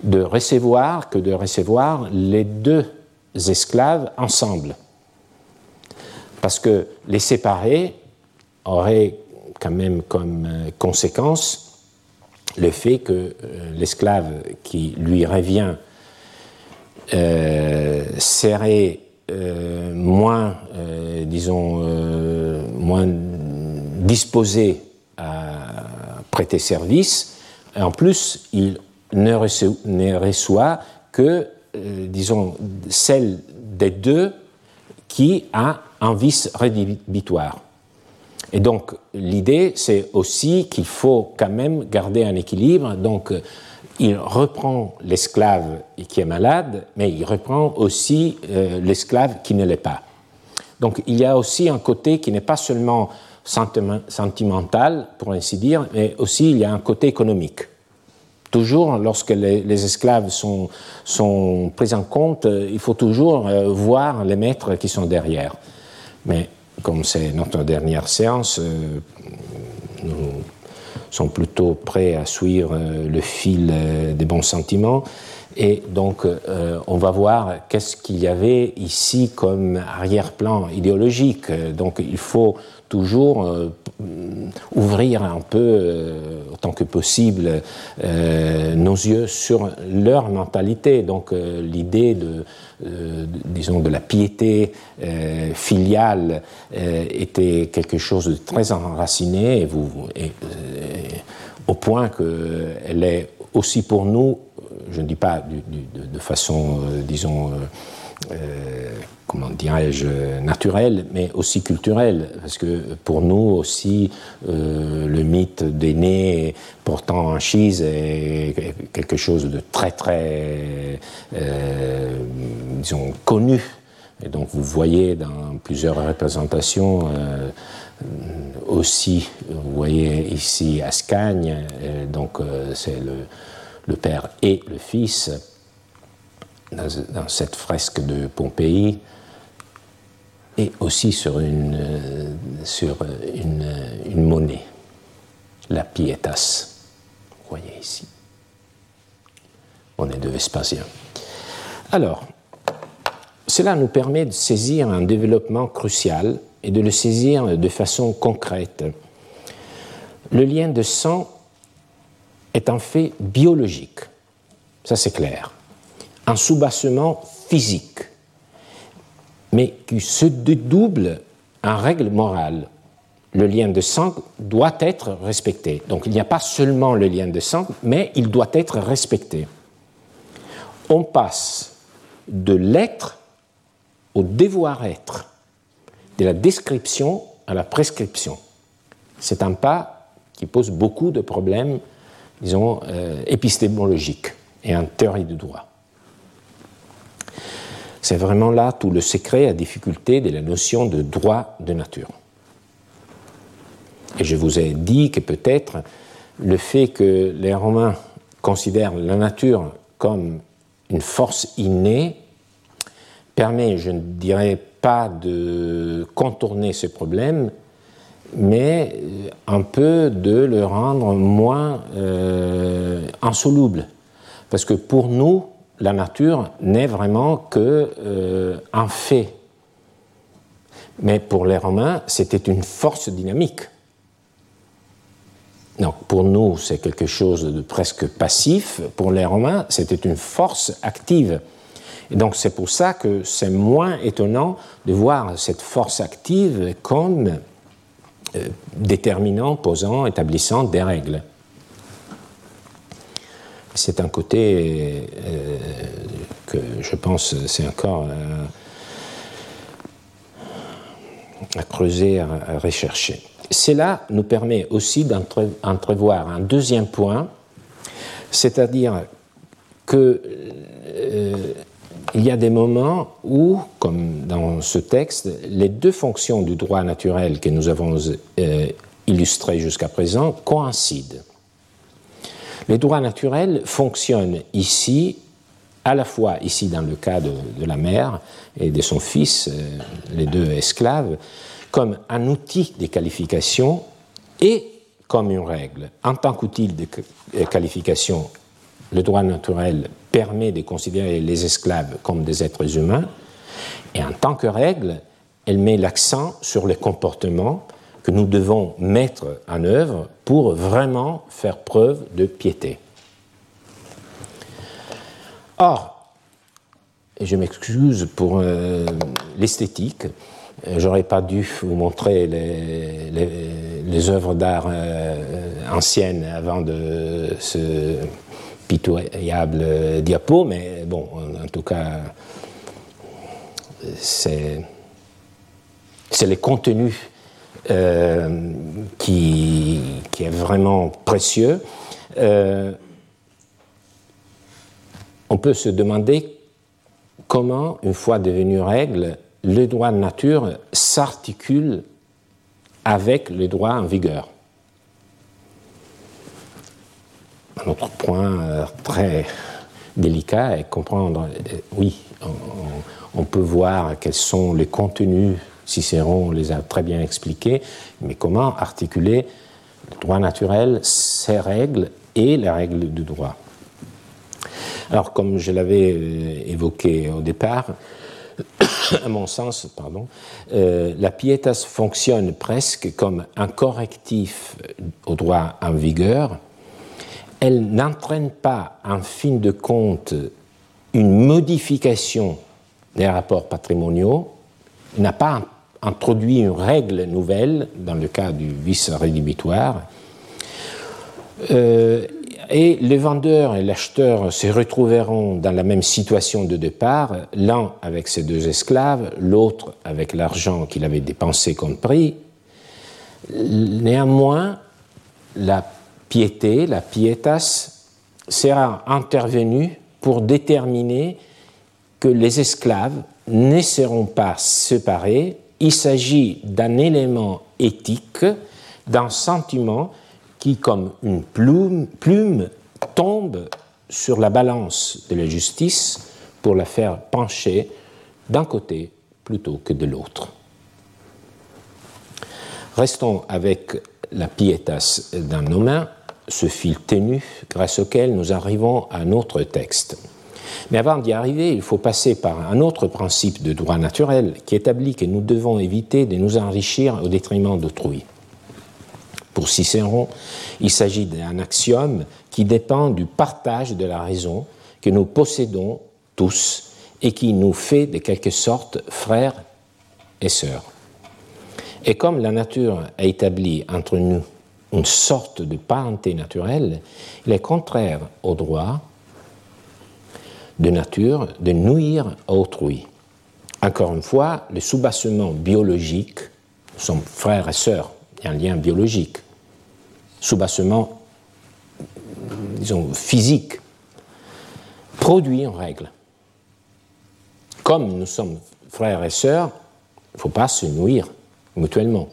de recevoir que de recevoir les deux esclaves ensemble. Parce que les séparer aurait quand même comme euh, conséquence le fait que euh, l'esclave qui lui revient euh, serait moins, disons, moins disposé à prêter service. En plus, il ne reçoit, que, euh, disons, celle des deux qui a un vice rédhibitoire. Et donc, l'idée, c'est aussi qu'il faut quand même garder un équilibre. Donc, il reprend l'esclave qui est malade, mais il reprend aussi euh, l'esclave qui ne l'est pas. Donc, il y a aussi un côté qui n'est pas seulement sentimental, pour ainsi dire, mais aussi il y a un côté économique. Toujours, lorsque les, esclaves sont, sont, pris en compte, euh, il faut toujours euh, voir les maîtres qui sont derrière. Mais comme c'est notre dernière séance, euh, nous sommes plutôt prêts à suivre le fil des bons sentiments. Et donc, on va voir qu'est-ce qu'il y avait ici comme arrière-plan idéologique. Donc, il faut toujours euh, ouvrir un peu, euh, autant que possible, euh, nos yeux sur leur mentalité. Donc l'idée de, disons, de la piété filiale était quelque chose de très enraciné, et vous, au point qu'elle est aussi pour nous, je ne dis pas de, façon, disons, comment dirais-je, naturel, mais aussi culturel, parce que pour nous aussi, euh, le mythe nez portant un chise est quelque chose de très très, euh, disons, connu. Et donc vous voyez dans plusieurs représentations euh, aussi, vous voyez ici Ascagne, donc c'est le père et le fils dans, cette fresque de Pompéi et aussi sur une, euh, sur une, une monnaie, la pietas. Vous voyez ici. Monnaie de Vespasien. Alors, cela nous permet de saisir un développement crucial et de le saisir de façon concrète. Le lien de sang est un fait biologique, ça c'est clair un soubassement physique, mais qui se dédouble en règle morale. Le lien de sang doit être respecté. Donc il n'y a pas seulement le lien de sang, mais il doit être respecté. On passe de l'être au devoir-être, de la description à la prescription. C'est un pas qui pose beaucoup de problèmes, disons, euh, épistémologiques et en théorie du droit. C'est vraiment là tout le secret à difficulté de la notion de droit de nature. Et je vous ai dit que peut-être le fait que les Romains considèrent la nature comme une force innée permet, je ne dirais pas de contourner ce problème, mais un peu de le rendre moins euh, insoluble. Parce que pour nous, la nature n'est vraiment que euh, un fait. Mais pour les Romains, c'était une force dynamique. Donc pour nous, c'est quelque chose de presque passif. Pour les Romains, c'était une force active. Et donc c'est pour ça que c'est moins étonnant de voir cette force active comme euh, déterminant, posant, établissant des règles c'est un côté euh, que je pense c'est encore euh, à creuser, à, rechercher. Cela nous permet aussi d'entrevoir un deuxième point, c'est-à-dire qu'il euh, y a des moments où, comme dans ce texte, les deux fonctions du droit naturel que nous avons illustrées jusqu'à présent coïncident. Les droits naturels fonctionnent ici, à la fois ici dans le cas de, la mère et de son fils, euh, les deux esclaves, comme un outil de qualification et comme une règle. En tant qu'outil de qualification, le droit naturel permet de considérer les esclaves comme des êtres humains, et en tant que règle, elle met l'accent sur les comportements que nous devons mettre en œuvre pour vraiment faire preuve de piété. Or, je m'excuse pour euh, l'esthétique, euh, j'aurais pas dû vous montrer les, œuvres d'art euh, anciennes avant de ce pitoyable diapo, mais bon, en tout cas, c'est les contenus euh, qui, est vraiment précieux, euh, on peut se demander comment, une fois devenu règle, le droit de nature s'articule avec le droit en vigueur. Un autre point euh, très délicat est comprendre, oui, on, peut voir quels sont les contenus Cicéron les a très bien expliqués, mais comment articuler le droit naturel, ses règles et les règles du droit. Alors, comme je l'avais euh, évoqué au départ, (coughs) à mon sens, pardon, euh, la pietas fonctionne presque comme un correctif au droit en vigueur. Elle n'entraîne pas, en fin de compte, une modification des rapports patrimoniaux, n'a pas introduit une règle nouvelle dans le cas du vice rédhibitoire. Euh, Et le vendeur et l'acheteur se retrouveront dans la même situation de départ, l'un avec ses deux esclaves, l'autre avec l'argent qu'il avait dépensé comme prix. Néanmoins, la piété, la pietas, sera intervenue pour déterminer que les esclaves ne seront pas séparés. Il s'agit d'un élément éthique, d'un sentiment qui, comme une plume, tombe sur la balance de la justice pour la faire pencher d'un côté plutôt que de l'autre. Restons avec la pietas d'un humain, ce fil ténu grâce auquel nous arrivons à un autre texte. Mais avant d'y arriver, il faut passer par un autre principe de droit naturel qui établit que nous devons éviter de nous enrichir au détriment d'autrui. Pour Cicéron, il s'agit d'un axiome qui dépend du partage de la raison que nous possédons tous et qui nous fait de quelque sorte frères et sœurs. Et comme la nature a établi entre nous une sorte de parenté naturelle, il est contraire au droit de nature de nuire à autrui. Encore une fois, le soubassement biologique, nous sommes frères et sœurs, il y a un lien biologique soubassement, disons, physique, produit en règle. Comme nous sommes frères et sœurs, il ne faut pas se nuire mutuellement.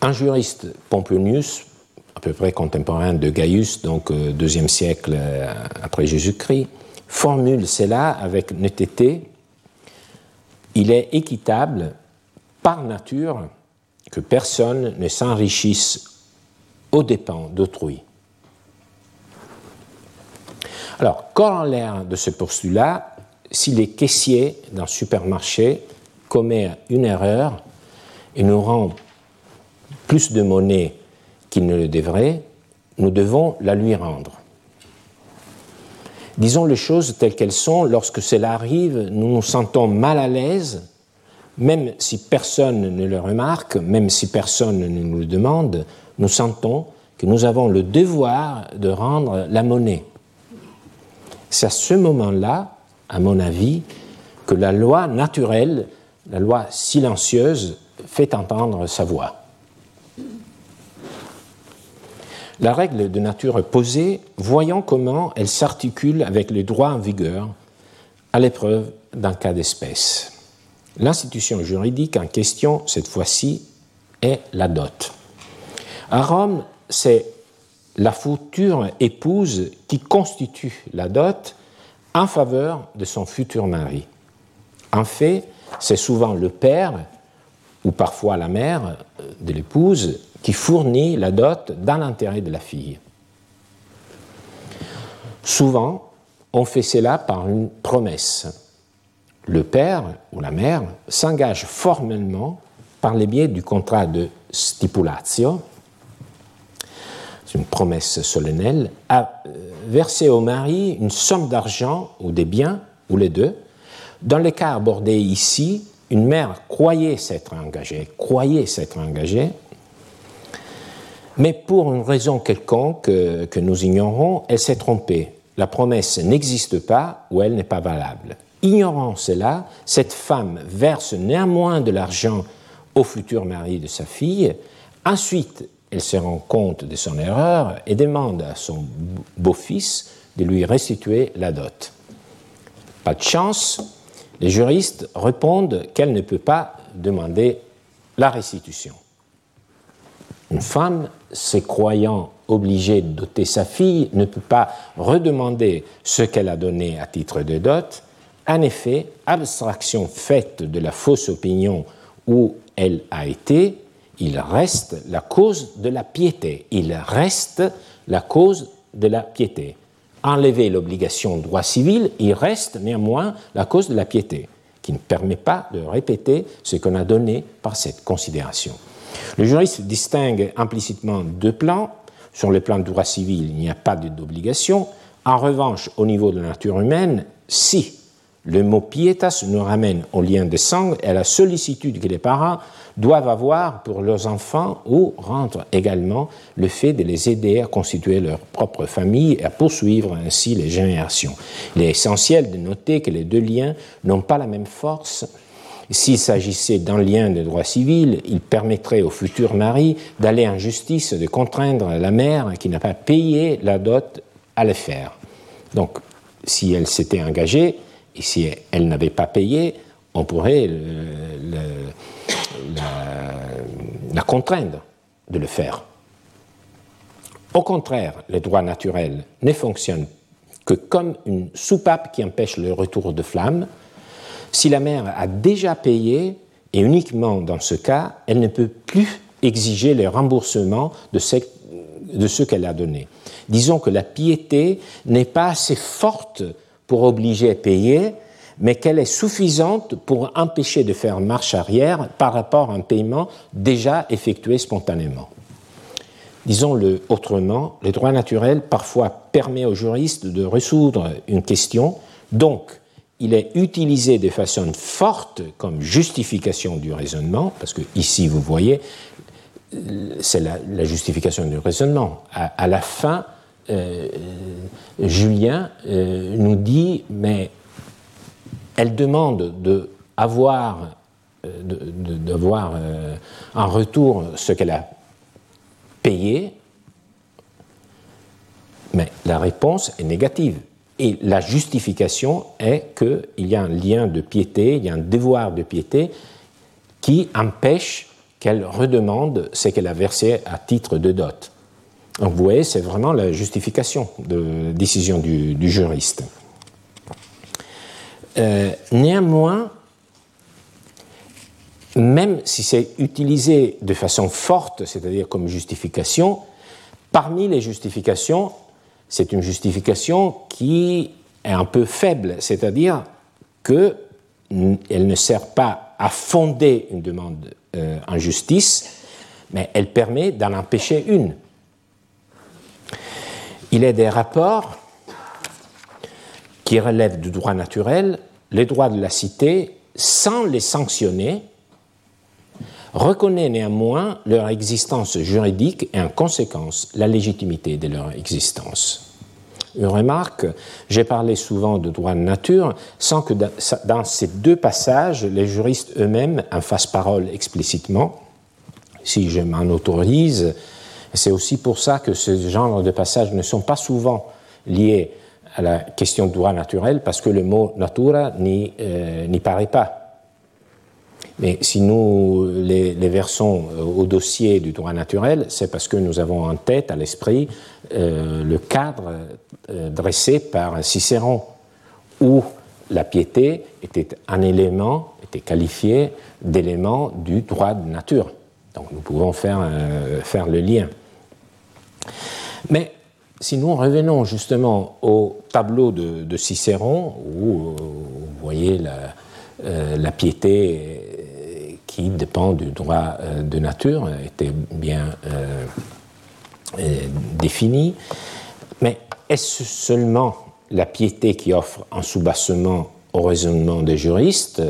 Un juriste, Pomponius, à peu près contemporain de Gaius, donc euh, deuxième siècle euh, après Jésus-Christ, formule cela avec netteté. Il est équitable par nature que personne ne s'enrichisse aux dépens d'autrui. Alors, corollaire de ce postulat, si les caissiers d'un supermarché commet une erreur et nous rend plus de monnaie qu'il ne le devrait, nous devons la lui rendre. Disons les choses telles qu'elles sont, lorsque cela arrive, nous nous sentons mal à l'aise même si personne ne le remarque, même si personne ne nous le demande, nous sentons que nous avons le devoir de rendre la monnaie. C'est à ce moment-là, à mon avis, que la loi naturelle, la loi silencieuse, fait entendre sa voix. La règle de nature posée, voyons comment elle s'articule avec les droits en vigueur à l'épreuve d'un cas d'espèce. L'institution juridique en question, cette fois-ci, est la dot. À Rome, c'est la future épouse qui constitue la dot en faveur de son futur mari. En fait, c'est souvent le père ou parfois la mère de l'épouse qui fournit la dot dans l'intérêt de la fille. Souvent, on fait cela par une promesse le père ou la mère s'engage formellement par les biais du contrat de stipulatio, c'est une promesse solennelle, à euh, verser au mari une somme d'argent ou des biens, ou les deux. Dans les cas abordés ici, une mère croyait s'être engagée, croyait s'être engagée, mais pour une raison quelconque que, que nous ignorons, elle s'est trompée. La promesse n'existe pas ou elle n'est pas valable. Ignorant cela, cette femme verse néanmoins de l'argent au futur mari de sa fille. Ensuite, elle se rend compte de son erreur et demande à son beau-fils de lui restituer la dot. Pas de chance, les juristes répondent qu'elle ne peut pas demander la restitution. Une femme, se croyant obligée de doter sa fille, ne peut pas redemander ce qu'elle a donné à titre de dot, en effet, abstraction faite de la fausse opinion où elle a été, il reste la cause de la piété. Il reste la cause de la piété. Enlever l'obligation droit civil, il reste néanmoins la cause de la piété, qui ne permet pas de répéter ce qu'on a donné par cette considération. Le juriste distingue implicitement deux plans. Sur le plan du droit civil, il n'y a pas d'obligation. En revanche, au niveau de la nature humaine, si Le mot pietas nous ramène au lien de sang et à la sollicitude que les parents doivent avoir pour leurs enfants ou rendre également le fait de les aider à constituer leur propre famille et à poursuivre ainsi les générations. Il est essentiel de noter que les deux liens n'ont pas la même force. S'il s'agissait d'un lien de droit civil, il permettrait au futur mari d'aller en justice, de contraindre la mère qui n'a pas payé la dot à le faire. Donc, si elle s'était engagée et si elle n'avait pas payé, on pourrait la, contraindre de le faire. Au contraire, le droit naturel ne fonctionne que comme une soupape qui empêche le retour de flamme. Si la mère a déjà payé, et uniquement dans ce cas, elle ne peut plus exiger le remboursement de ce, qu'elle a donné. Disons que la piété n'est pas assez forte pour obliger à payer, mais qu'elle est suffisante pour empêcher de faire marche arrière par rapport à un paiement déjà effectué spontanément. Disons-le autrement, le droit naturel parfois permet aux juristes de résoudre une question, donc il est utilisé de façon forte comme justification du raisonnement, parce que ici vous voyez, c'est la, justification du raisonnement. À, la fin, euh, Julien euh, nous dit, mais elle demande de avoir, euh, en retour ce qu'elle a payé, mais la réponse est négative. Et la justification est qu'il y a un lien de piété, il y a un devoir de piété qui empêche qu'elle redemande ce qu'elle a versé à titre de dot. Donc vous voyez, c'est vraiment la justification de décision du juriste. Euh, néanmoins, même si c'est utilisé de façon forte, c'est-à-dire comme justification, parmi les justifications, c'est une justification qui est un peu faible, c'est-à-dire qu'elle ne sert pas à fonder une demande euh, en justice, mais elle permet d'en empêcher une. Il a des rapports qui relèvent du droit naturel, les droits de la cité, sans les sanctionner, reconnaît néanmoins leur existence juridique et en conséquence la légitimité de leur existence. Une remarque, j'ai parlé souvent de droit de nature sans que dans ces deux passages, les juristes eux-mêmes en fassent parole explicitement. Si je m'en autorise, c'est aussi pour ça que ce genre de passages ne sont pas souvent liés à la question du droit naturel parce que le mot natura n'y euh, paraît pas. Mais si nous les, versons euh, au dossier du droit naturel, c'est parce que nous avons en tête, à l'esprit, euh, le cadre dressé par Cicéron, où la piété était un élément, était qualifié d'élément du droit de nature. Donc nous pouvons faire, faire le lien. Mais si nous revenons justement au tableau de, Cicéron, où euh, vous voyez la, euh, piété qui dépend du droit euh, de nature, était bien définie, mais est-ce seulement la piété qui offre un soubassement au raisonnement des juristes?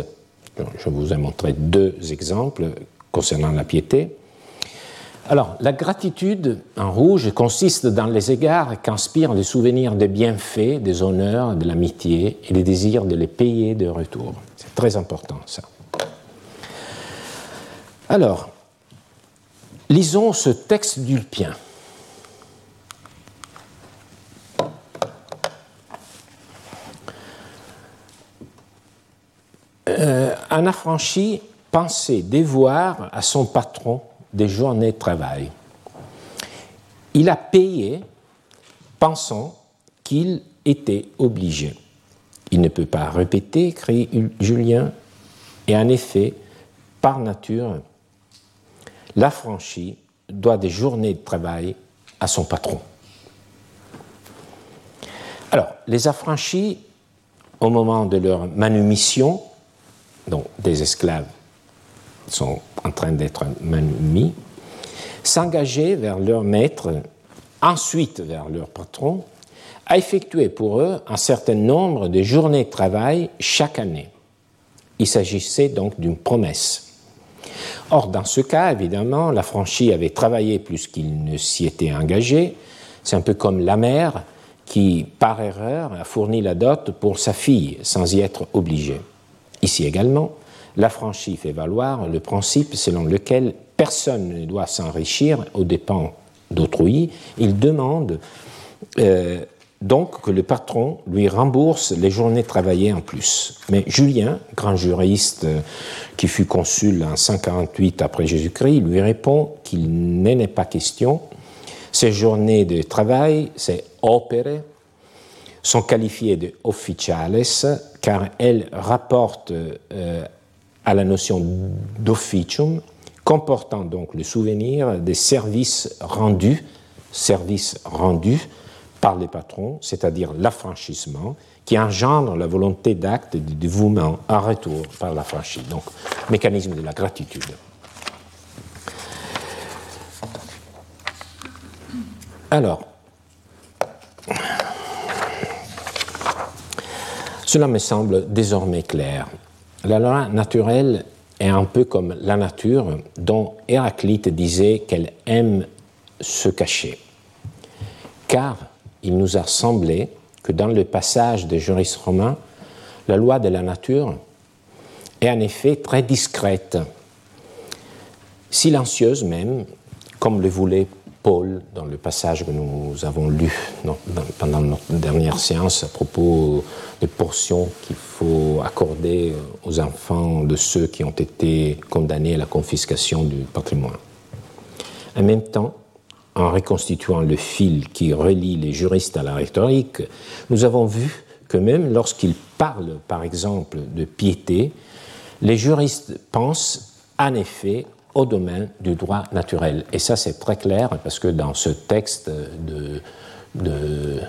Je vous ai montré deux exemples concernant la piété. Alors, la gratitude en rouge consiste dans les égards qu'inspirent les souvenirs des bienfaits, des honneurs, de l'amitié et les désirs de les payer de retour. C'est très important ça. Alors, lisons ce texte d'Ulpien. Euh, un affranchi pensait dévoir à son patron des journées de travail. Il a payé pensant qu'il était obligé. Il ne peut pas répéter, crie Julien, et en effet, par nature, l'affranchi doit des journées de travail à son patron. Alors, les affranchis, au moment de leur manumission, donc des esclaves sont en train d'être mis, s'engager vers leur maître, ensuite vers leur patron, à effectuer pour eux un certain nombre de journées de travail chaque année. Il s'agissait donc d'une promesse. Or, dans ce cas, évidemment, l'affranchi avait travaillé plus qu'il ne s'y était engagé. C'est un peu comme la mère qui, par erreur, a fourni la dot pour sa fille sans y être obligée. Ici également, l'affranchi fait valoir le principe selon lequel personne ne doit s'enrichir aux dépens d'autrui. Il demande euh, donc que le patron lui rembourse les journées travaillées en plus. Mais Julien, grand juriste euh, qui fut consul en 148 après Jésus-Christ, lui répond qu'il n'est pas question. Ces journées de travail, ces opere, sont qualifiées de officiales car elles rapportent euh, à la notion d'officium, comportant donc le souvenir des services rendus, services rendus par les patrons, c'est-à-dire l'affranchissement, qui engendre la volonté d'acte de dévouement en retour par l'affranchi. Donc, mécanisme de la gratitude. Alors, cela me semble désormais clair. La loi naturelle est un peu comme la nature dont Héraclite disait qu'elle aime se cacher. Car il nous a semblé que dans le passage des juristes romains, la loi de la nature est en effet très discrète, silencieuse même, comme le voulait Paul dans le passage que nous avons lu pendant notre dernière séance à propos des portions qu'il faut accorder aux enfants de ceux qui ont été condamnés à la confiscation du patrimoine. En même temps, en reconstituant le fil qui relie les juristes à la rhétorique, nous avons vu que même lorsqu'ils parlent, par exemple, de piété, les juristes pensent en effet au domaine du droit naturel. Et ça, c'est très clair parce que dans ce texte de, de,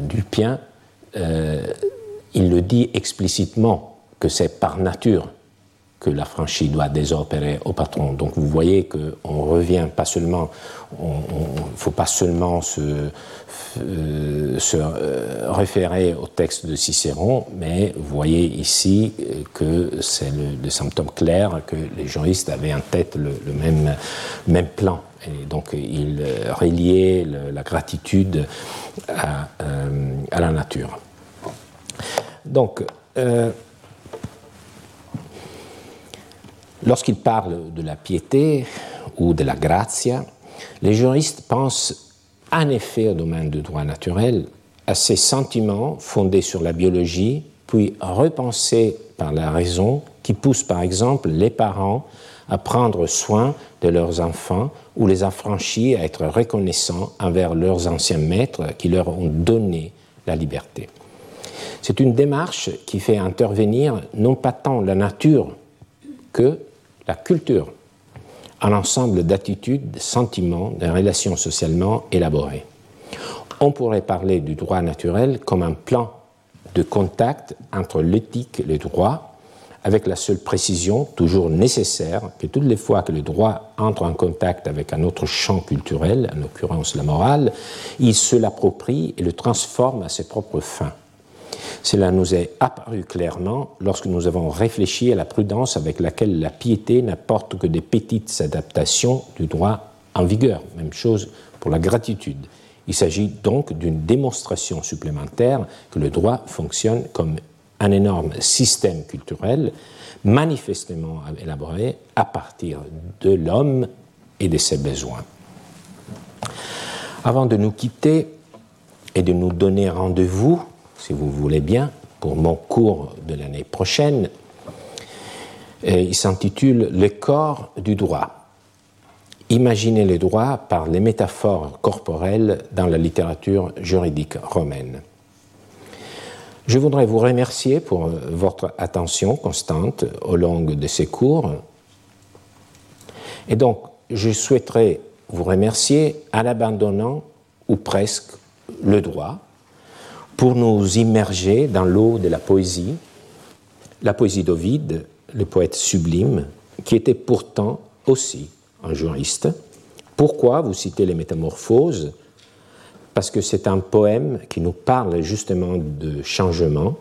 Dupien, euh, il le dit explicitement que c'est par nature que la franchise doit désopérer au patron. Donc vous voyez qu'on revient pas seulement, il ne faut pas seulement se, euh, se euh, référer au texte de Cicéron, mais vous voyez ici euh, que c'est le, symptôme clair que les juristes avaient en tête le, même, même plan. Et donc ils reliaient la gratitude à, à, la nature. Donc, Lorsqu'ils parlent de la piété ou de la grazia, les juristes pensent en effet au domaine du droit naturel, à ces sentiments fondés sur la biologie, puis repensés par la raison, qui poussent par exemple les parents à prendre soin de leurs enfants ou les affranchis à être reconnaissants envers leurs anciens maîtres qui leur ont donné la liberté. C'est une démarche qui fait intervenir non pas tant la nature que la culture, un ensemble d'attitudes, de sentiments, de relations socialement élaborées. On pourrait parler du droit naturel comme un plan de contact entre l'éthique et le droit, avec la seule précision, toujours nécessaire, que toutes les fois que le droit entre en contact avec un autre champ culturel, en l'occurrence la morale, il se l'approprie et le transforme à ses propres fins. Cela nous est apparu clairement lorsque nous avons réfléchi à la prudence avec laquelle la piété n'apporte que des petites adaptations du droit en vigueur. Même chose pour la gratitude. Il s'agit donc d'une démonstration supplémentaire que le droit fonctionne comme un énorme système culturel manifestement élaboré à partir de l'homme et de ses besoins. Avant de nous quitter et de nous donner rendez-vous si vous voulez bien, pour mon cours de l'année prochaine. il s'intitule Le corps du droit. Imaginez le droit par les métaphores corporelles dans la littérature juridique romaine. Je voudrais vous remercier pour votre attention constante au long de ces cours. Et donc, je souhaiterais vous remercier en abandonnant, ou presque, le droit, pour nous immerger dans l'eau de la poésie, la poésie d'Ovide, le poète sublime, qui était pourtant aussi un juriste, Pourquoi vous citez les Métamorphoses? Parce que c'est un poème qui nous parle justement de changement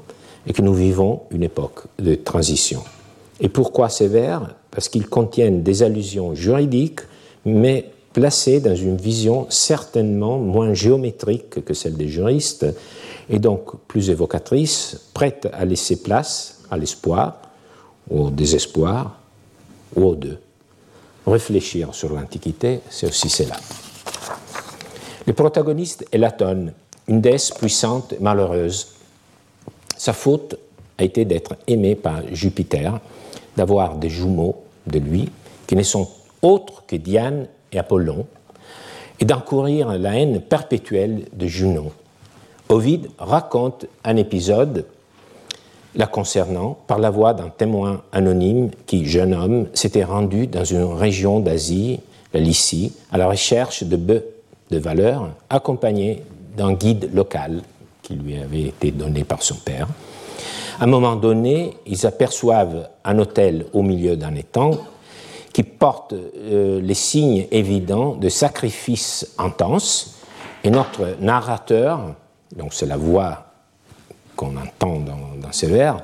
et que nous vivons une époque de transition. Et pourquoi ces vers Parce qu'ils contiennent des allusions juridiques, mais placées dans une vision certainement moins géométrique que celle des juristes, et donc plus évocatrice, prête à laisser place à l'espoir, au désespoir, ou aux deux. Réfléchir sur l'Antiquité, c'est aussi cela. Le protagoniste est Latone, une déesse puissante et malheureuse. Sa faute a été d'être aimé par Jupiter, d'avoir des jumeaux de lui, qui ne sont autres que Diane et Apollon, et d'encourir la haine perpétuelle de Junon. Ovide raconte un épisode la concernant par la voix d'un témoin anonyme qui, jeune homme, s'était rendu dans une région d'Asie, la Lycie, à la recherche de bœufs de valeur, accompagné d'un guide local qui lui avait été donné par son père. À un moment donné, ils aperçoivent un hôtel au milieu d'un étang qui porte euh, les signes évidents de sacrifices intenses. Et notre narrateur, donc c'est la voix qu'on entend dans, ces vers,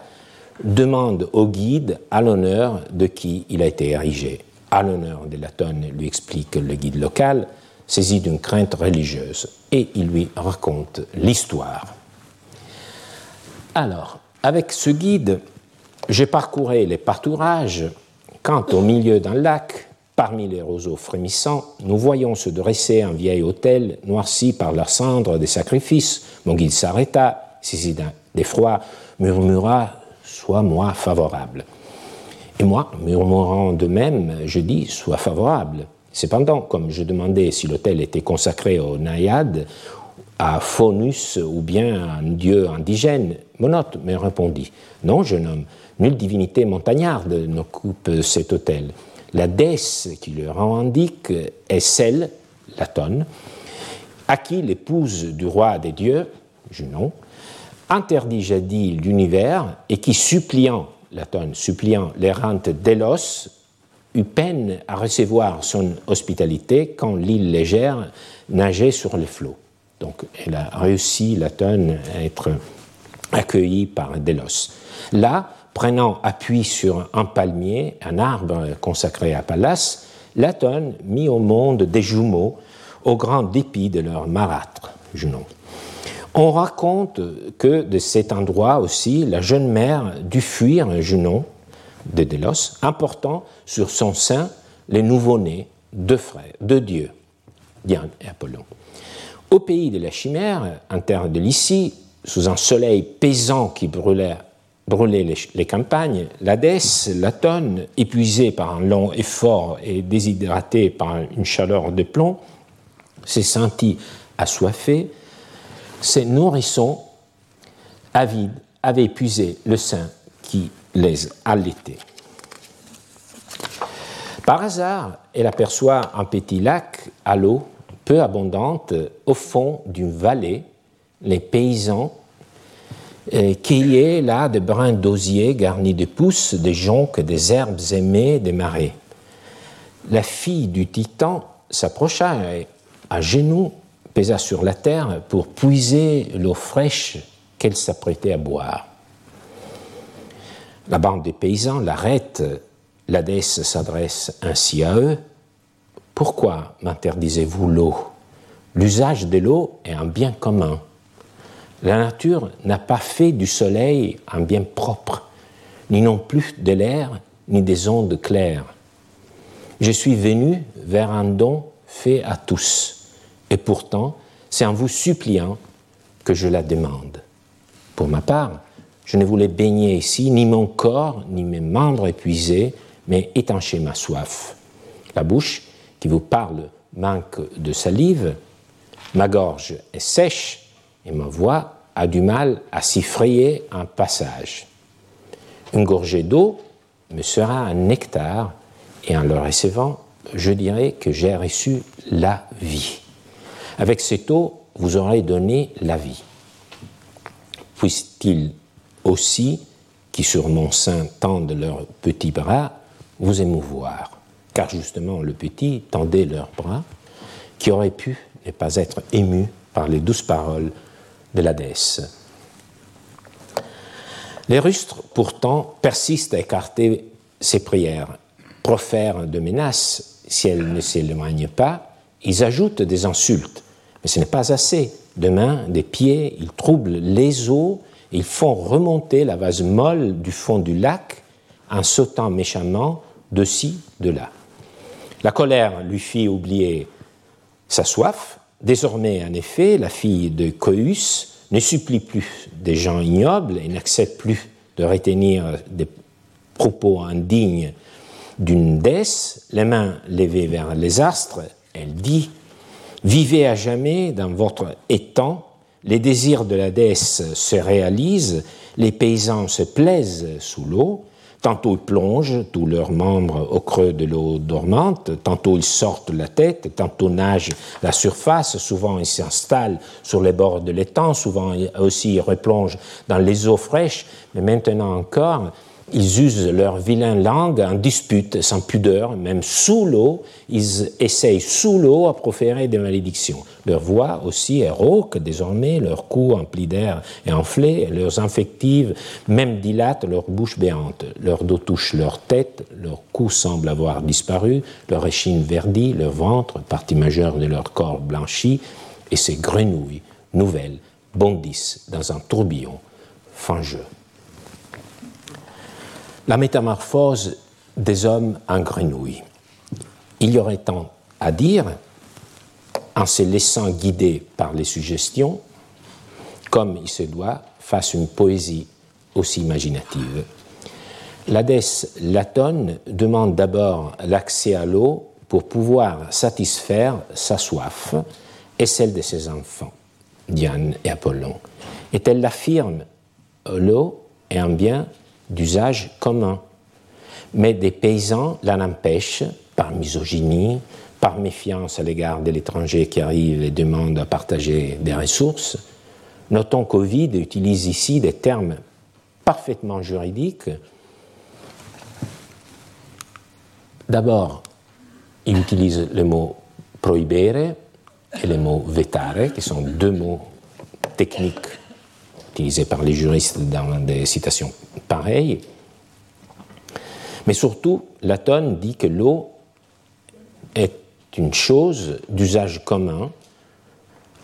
demande au guide à l'honneur de qui il a été érigé. À l'honneur de Latone, lui explique le guide local, saisi d'une crainte religieuse, et il lui raconte l'histoire. Alors, avec ce guide, j'ai parcouru les pâturages quand, au milieu d'un lac, parmi les roseaux frémissants, nous voyons se dresser un vieil hôtel noirci par leurs cendres des sacrifices. Mon guide s'arrêta, saisi d'effroi, murmura Sois moi favorable. Et moi, murmurant de même, je dis Sois favorable. Cependant, comme je demandais si l'hôtel était consacré aux naïades, à Faunus ou bien à un dieu indigène, Monote me répondit Non, jeune homme, nulle divinité montagnarde n'occupe cet hôtel. La déesse qui le revendique est celle, Latone, à qui l'épouse du roi des dieux, Junon, interdit jadis l'univers et qui, suppliant, Latone, suppliant l'errante Délos, eut peine à recevoir son hospitalité quand l'île légère nageait sur les flots. Donc elle a réussi, Latone, à être accueillie par Délos. Là, prenant appui sur un palmier, un arbre consacré à Pallas, Latone mit au monde des jumeaux au grand dépit de leur marâtre, Junon. On raconte que de cet endroit aussi, la jeune mère dut fuir Junon de Délos, important sur son sein les nouveau-nés, deux frères, deux dieux, Diane et Apollon. Au pays de la chimère, en terre de Lycie, sous un soleil pesant qui brûlait, les, campagnes, déesse, Latone, épuisée par un long effort et déshydratée par une chaleur de plomb, s'est sentie assoiffée. Ses nourrissons, avides, avaient épuisé le sein qui les allaitait. Par hasard, elle aperçoit un petit lac à l'eau peu abondante au fond d'une vallée. Les paysans cueillaient là de brins d'osier garnis de pousses, des joncs, des herbes aimées des marais. La fille du titan s'approcha et, à genoux, pesa sur la terre pour puiser l'eau fraîche qu'elle s'apprêtait à boire. La bande des paysans l'arrête, la déesse s'adresse ainsi à eux. Pourquoi m'interdisez-vous l'eau? L'usage de l'eau est un bien commun. La nature n'a pas fait du soleil un bien propre, ni non plus de l'air, ni des ondes claires. Je suis venu vers un don fait à tous, et pourtant c'est en vous suppliant que je la demande. Pour ma part, je ne voulais baigner ici ni mon corps, ni mes membres épuisés, mais étancher ma soif. La bouche qui vous parle manque de salive, ma gorge est sèche et ma voix a du mal à s'y frayer un passage. Une gorgée d'eau me sera un nectar et en le recevant, je dirai que j'ai reçu la vie. Avec cette eau, vous aurez donné la vie. Puisse-t-il aussi, qui sur mon sein tendent leurs petits bras, vous émouvoir? Car justement, le petit tendait leurs bras, qui aurait pu ne pas être ému par les douces paroles de la déesse. Les rustres, pourtant, persistent à écarter ces prières, profèrent de menaces si elles ne s'éloignent pas, ils ajoutent des insultes. Mais ce n'est pas assez. De main, des pieds, ils troublent les eaux, ils font remonter la vase molle du fond du lac en sautant méchamment de ci, de là. La colère lui fit oublier sa soif. Désormais, en effet, la fille de Coeus ne supplie plus des gens ignobles et n'accepte plus de retenir des propos indignes d'une déesse, les mains levées vers les astres, elle dit Vivez à jamais dans votre étang, les désirs de la déesse se réalisent, les paysans se plaisent sous l'eau, Tantôt ils plongent tous leurs membres au creux de l'eau dormante, tantôt ils sortent la tête, tantôt nagent la surface, souvent ils s'installent sur les bords de l'étang, souvent aussi ils replongent dans les eaux fraîches, mais maintenant encore, ils usent leur vilaine langue en dispute, sans pudeur, même sous l'eau. Ils essayent sous l'eau à proférer des malédictions. Leur voix aussi est rauque désormais, leur cou empli d'air est enflé, leurs infectives même dilatent leur bouche béante. Leur dos touche leur tête, leur cou semble avoir disparu, leur échine verdit, leur ventre, partie majeure de leur corps blanchi, et ces grenouilles nouvelles bondissent dans un tourbillon fangeux la métamorphose des hommes en grenouilles. Il y aurait tant à dire en se laissant guider par les suggestions, comme il se doit face à une poésie aussi imaginative. Déesse Latone demande d'abord l'accès à l'eau pour pouvoir satisfaire sa soif et celle de ses enfants, Diane et Apollon. Et elle affirme l'eau est un bien d'usage commun. Mais des paysans l'en empêchent par misogynie, par méfiance à l'égard de l'étranger qui arrive et demande à partager des ressources. Notons qu'Ovide utilise ici des termes parfaitement juridiques. D'abord, il utilise le mot prohibere et le mot vetare, qui sont deux mots techniques utilisés par les juristes dans des citations pareilles. Mais surtout, Latone dit que l'eau est une chose d'usage commun,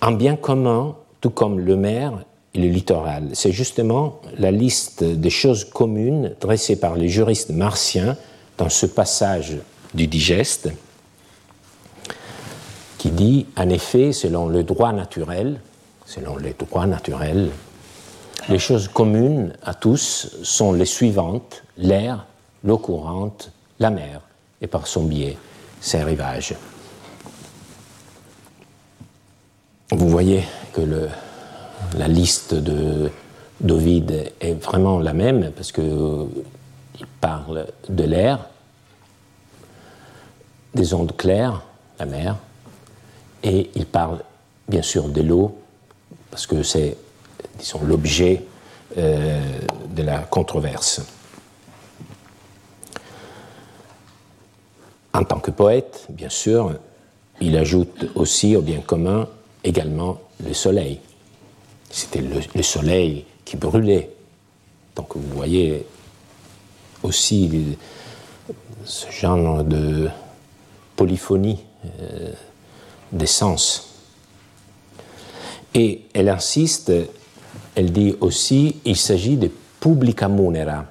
un bien commun, tout comme le mer et le littoral. C'est justement la liste des choses communes dressée par les juristes martiens dans ce passage du digeste, qui dit, en effet, selon le droit naturel, selon les droits naturels, les choses communes à tous sont les suivantes l'air, l'eau courante, la mer, et par son biais, ses rivages. Vous voyez que la liste de d'Ovide est vraiment la même parce qu'il parle de l'air, des ondes claires, la mer, et il parle bien sûr de l'eau parce que c'est disons, l'objet euh, de la controverse. En tant que poète, bien sûr, il ajoute aussi au bien commun également le soleil. C'était le, soleil qui brûlait. Donc vous voyez aussi ce genre de polyphonie euh, des sens. Et elle insiste elle dit aussi il s'agit de publica munera.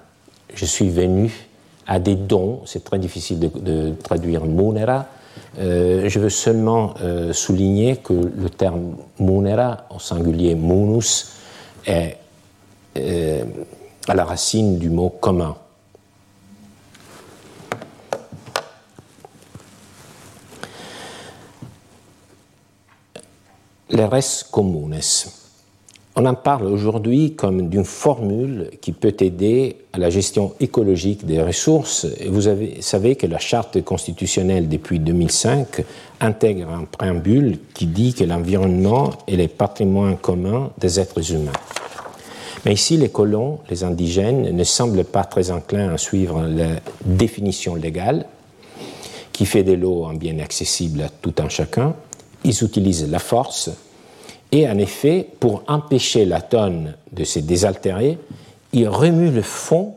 Je suis venu à des dons, c'est très difficile de, traduire munera. Euh, je veux seulement euh, souligner que le terme munera, au singulier munus, est euh, à la racine du mot commun. Les res communes. On en parle aujourd'hui comme d'une formule qui peut aider à la gestion écologique des ressources. Vous savez que la charte constitutionnelle depuis 2005 intègre un préambule qui dit que l'environnement est le patrimoine commun des êtres humains. Mais ici, les colons, les indigènes, ne semblent pas très enclins à suivre la définition légale qui fait de l'eau un bien accessible à tout un chacun. ils utilisent la force et en effet, pour empêcher l'atone de se désaltérer, ils remuent le fond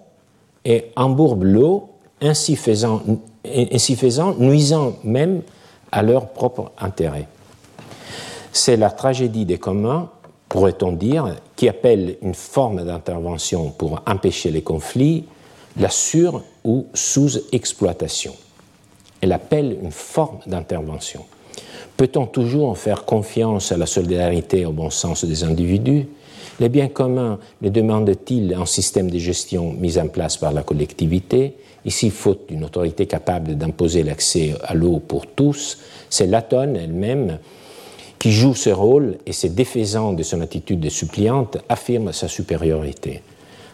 et embourbent l'eau, ainsi faisant, ainsi faisant, nuisant même à leur propre intérêt. C'est la tragédie des communs, pourrait-on dire, qui appelle une forme d'intervention pour empêcher les conflits, la sur- ou sous-exploitation. Elle appelle une forme d'intervention. Peut-on toujours faire confiance à la solidarité au bon sens des individus? Les biens communs ne demandent-ils un système de gestion mis en place par la collectivité? Ici, faute d'une autorité capable d'imposer l'accès à l'eau pour tous, c'est l'atone elle-même qui joue ce rôle et se défaisant de son attitude de suppliante affirme sa supériorité.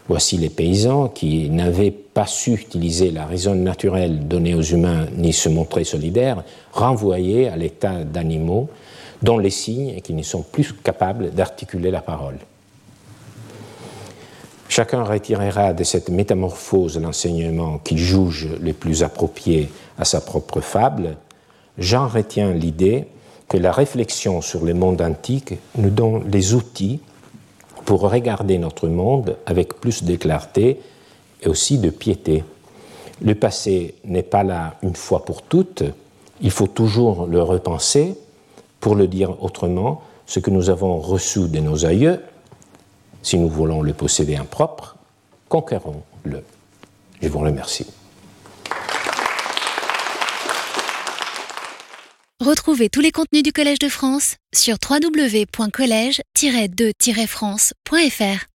Voici les paysans qui n'avaient pas su utiliser la raison naturelle donnée aux humains ni se montrer solidaires, renvoyés à l'état d'animaux dont les signes qui ne sont plus capables d'articuler la parole. Chacun retirera de cette métamorphose l'enseignement qu'il juge le plus approprié à sa propre fable. J'en retiens l'idée que la réflexion sur le monde antique nous donne les outils pour regarder notre monde avec plus de clarté et aussi de piété. Le passé n'est pas là une fois pour toutes, il faut toujours le repenser. Pour le dire autrement, ce que nous avons reçu de nos aïeux, si nous voulons le posséder en propre, conquérons-le. Je vous remercie.
Retrouvez tous les contenus du Collège de France sur www.colège-2-france.fr.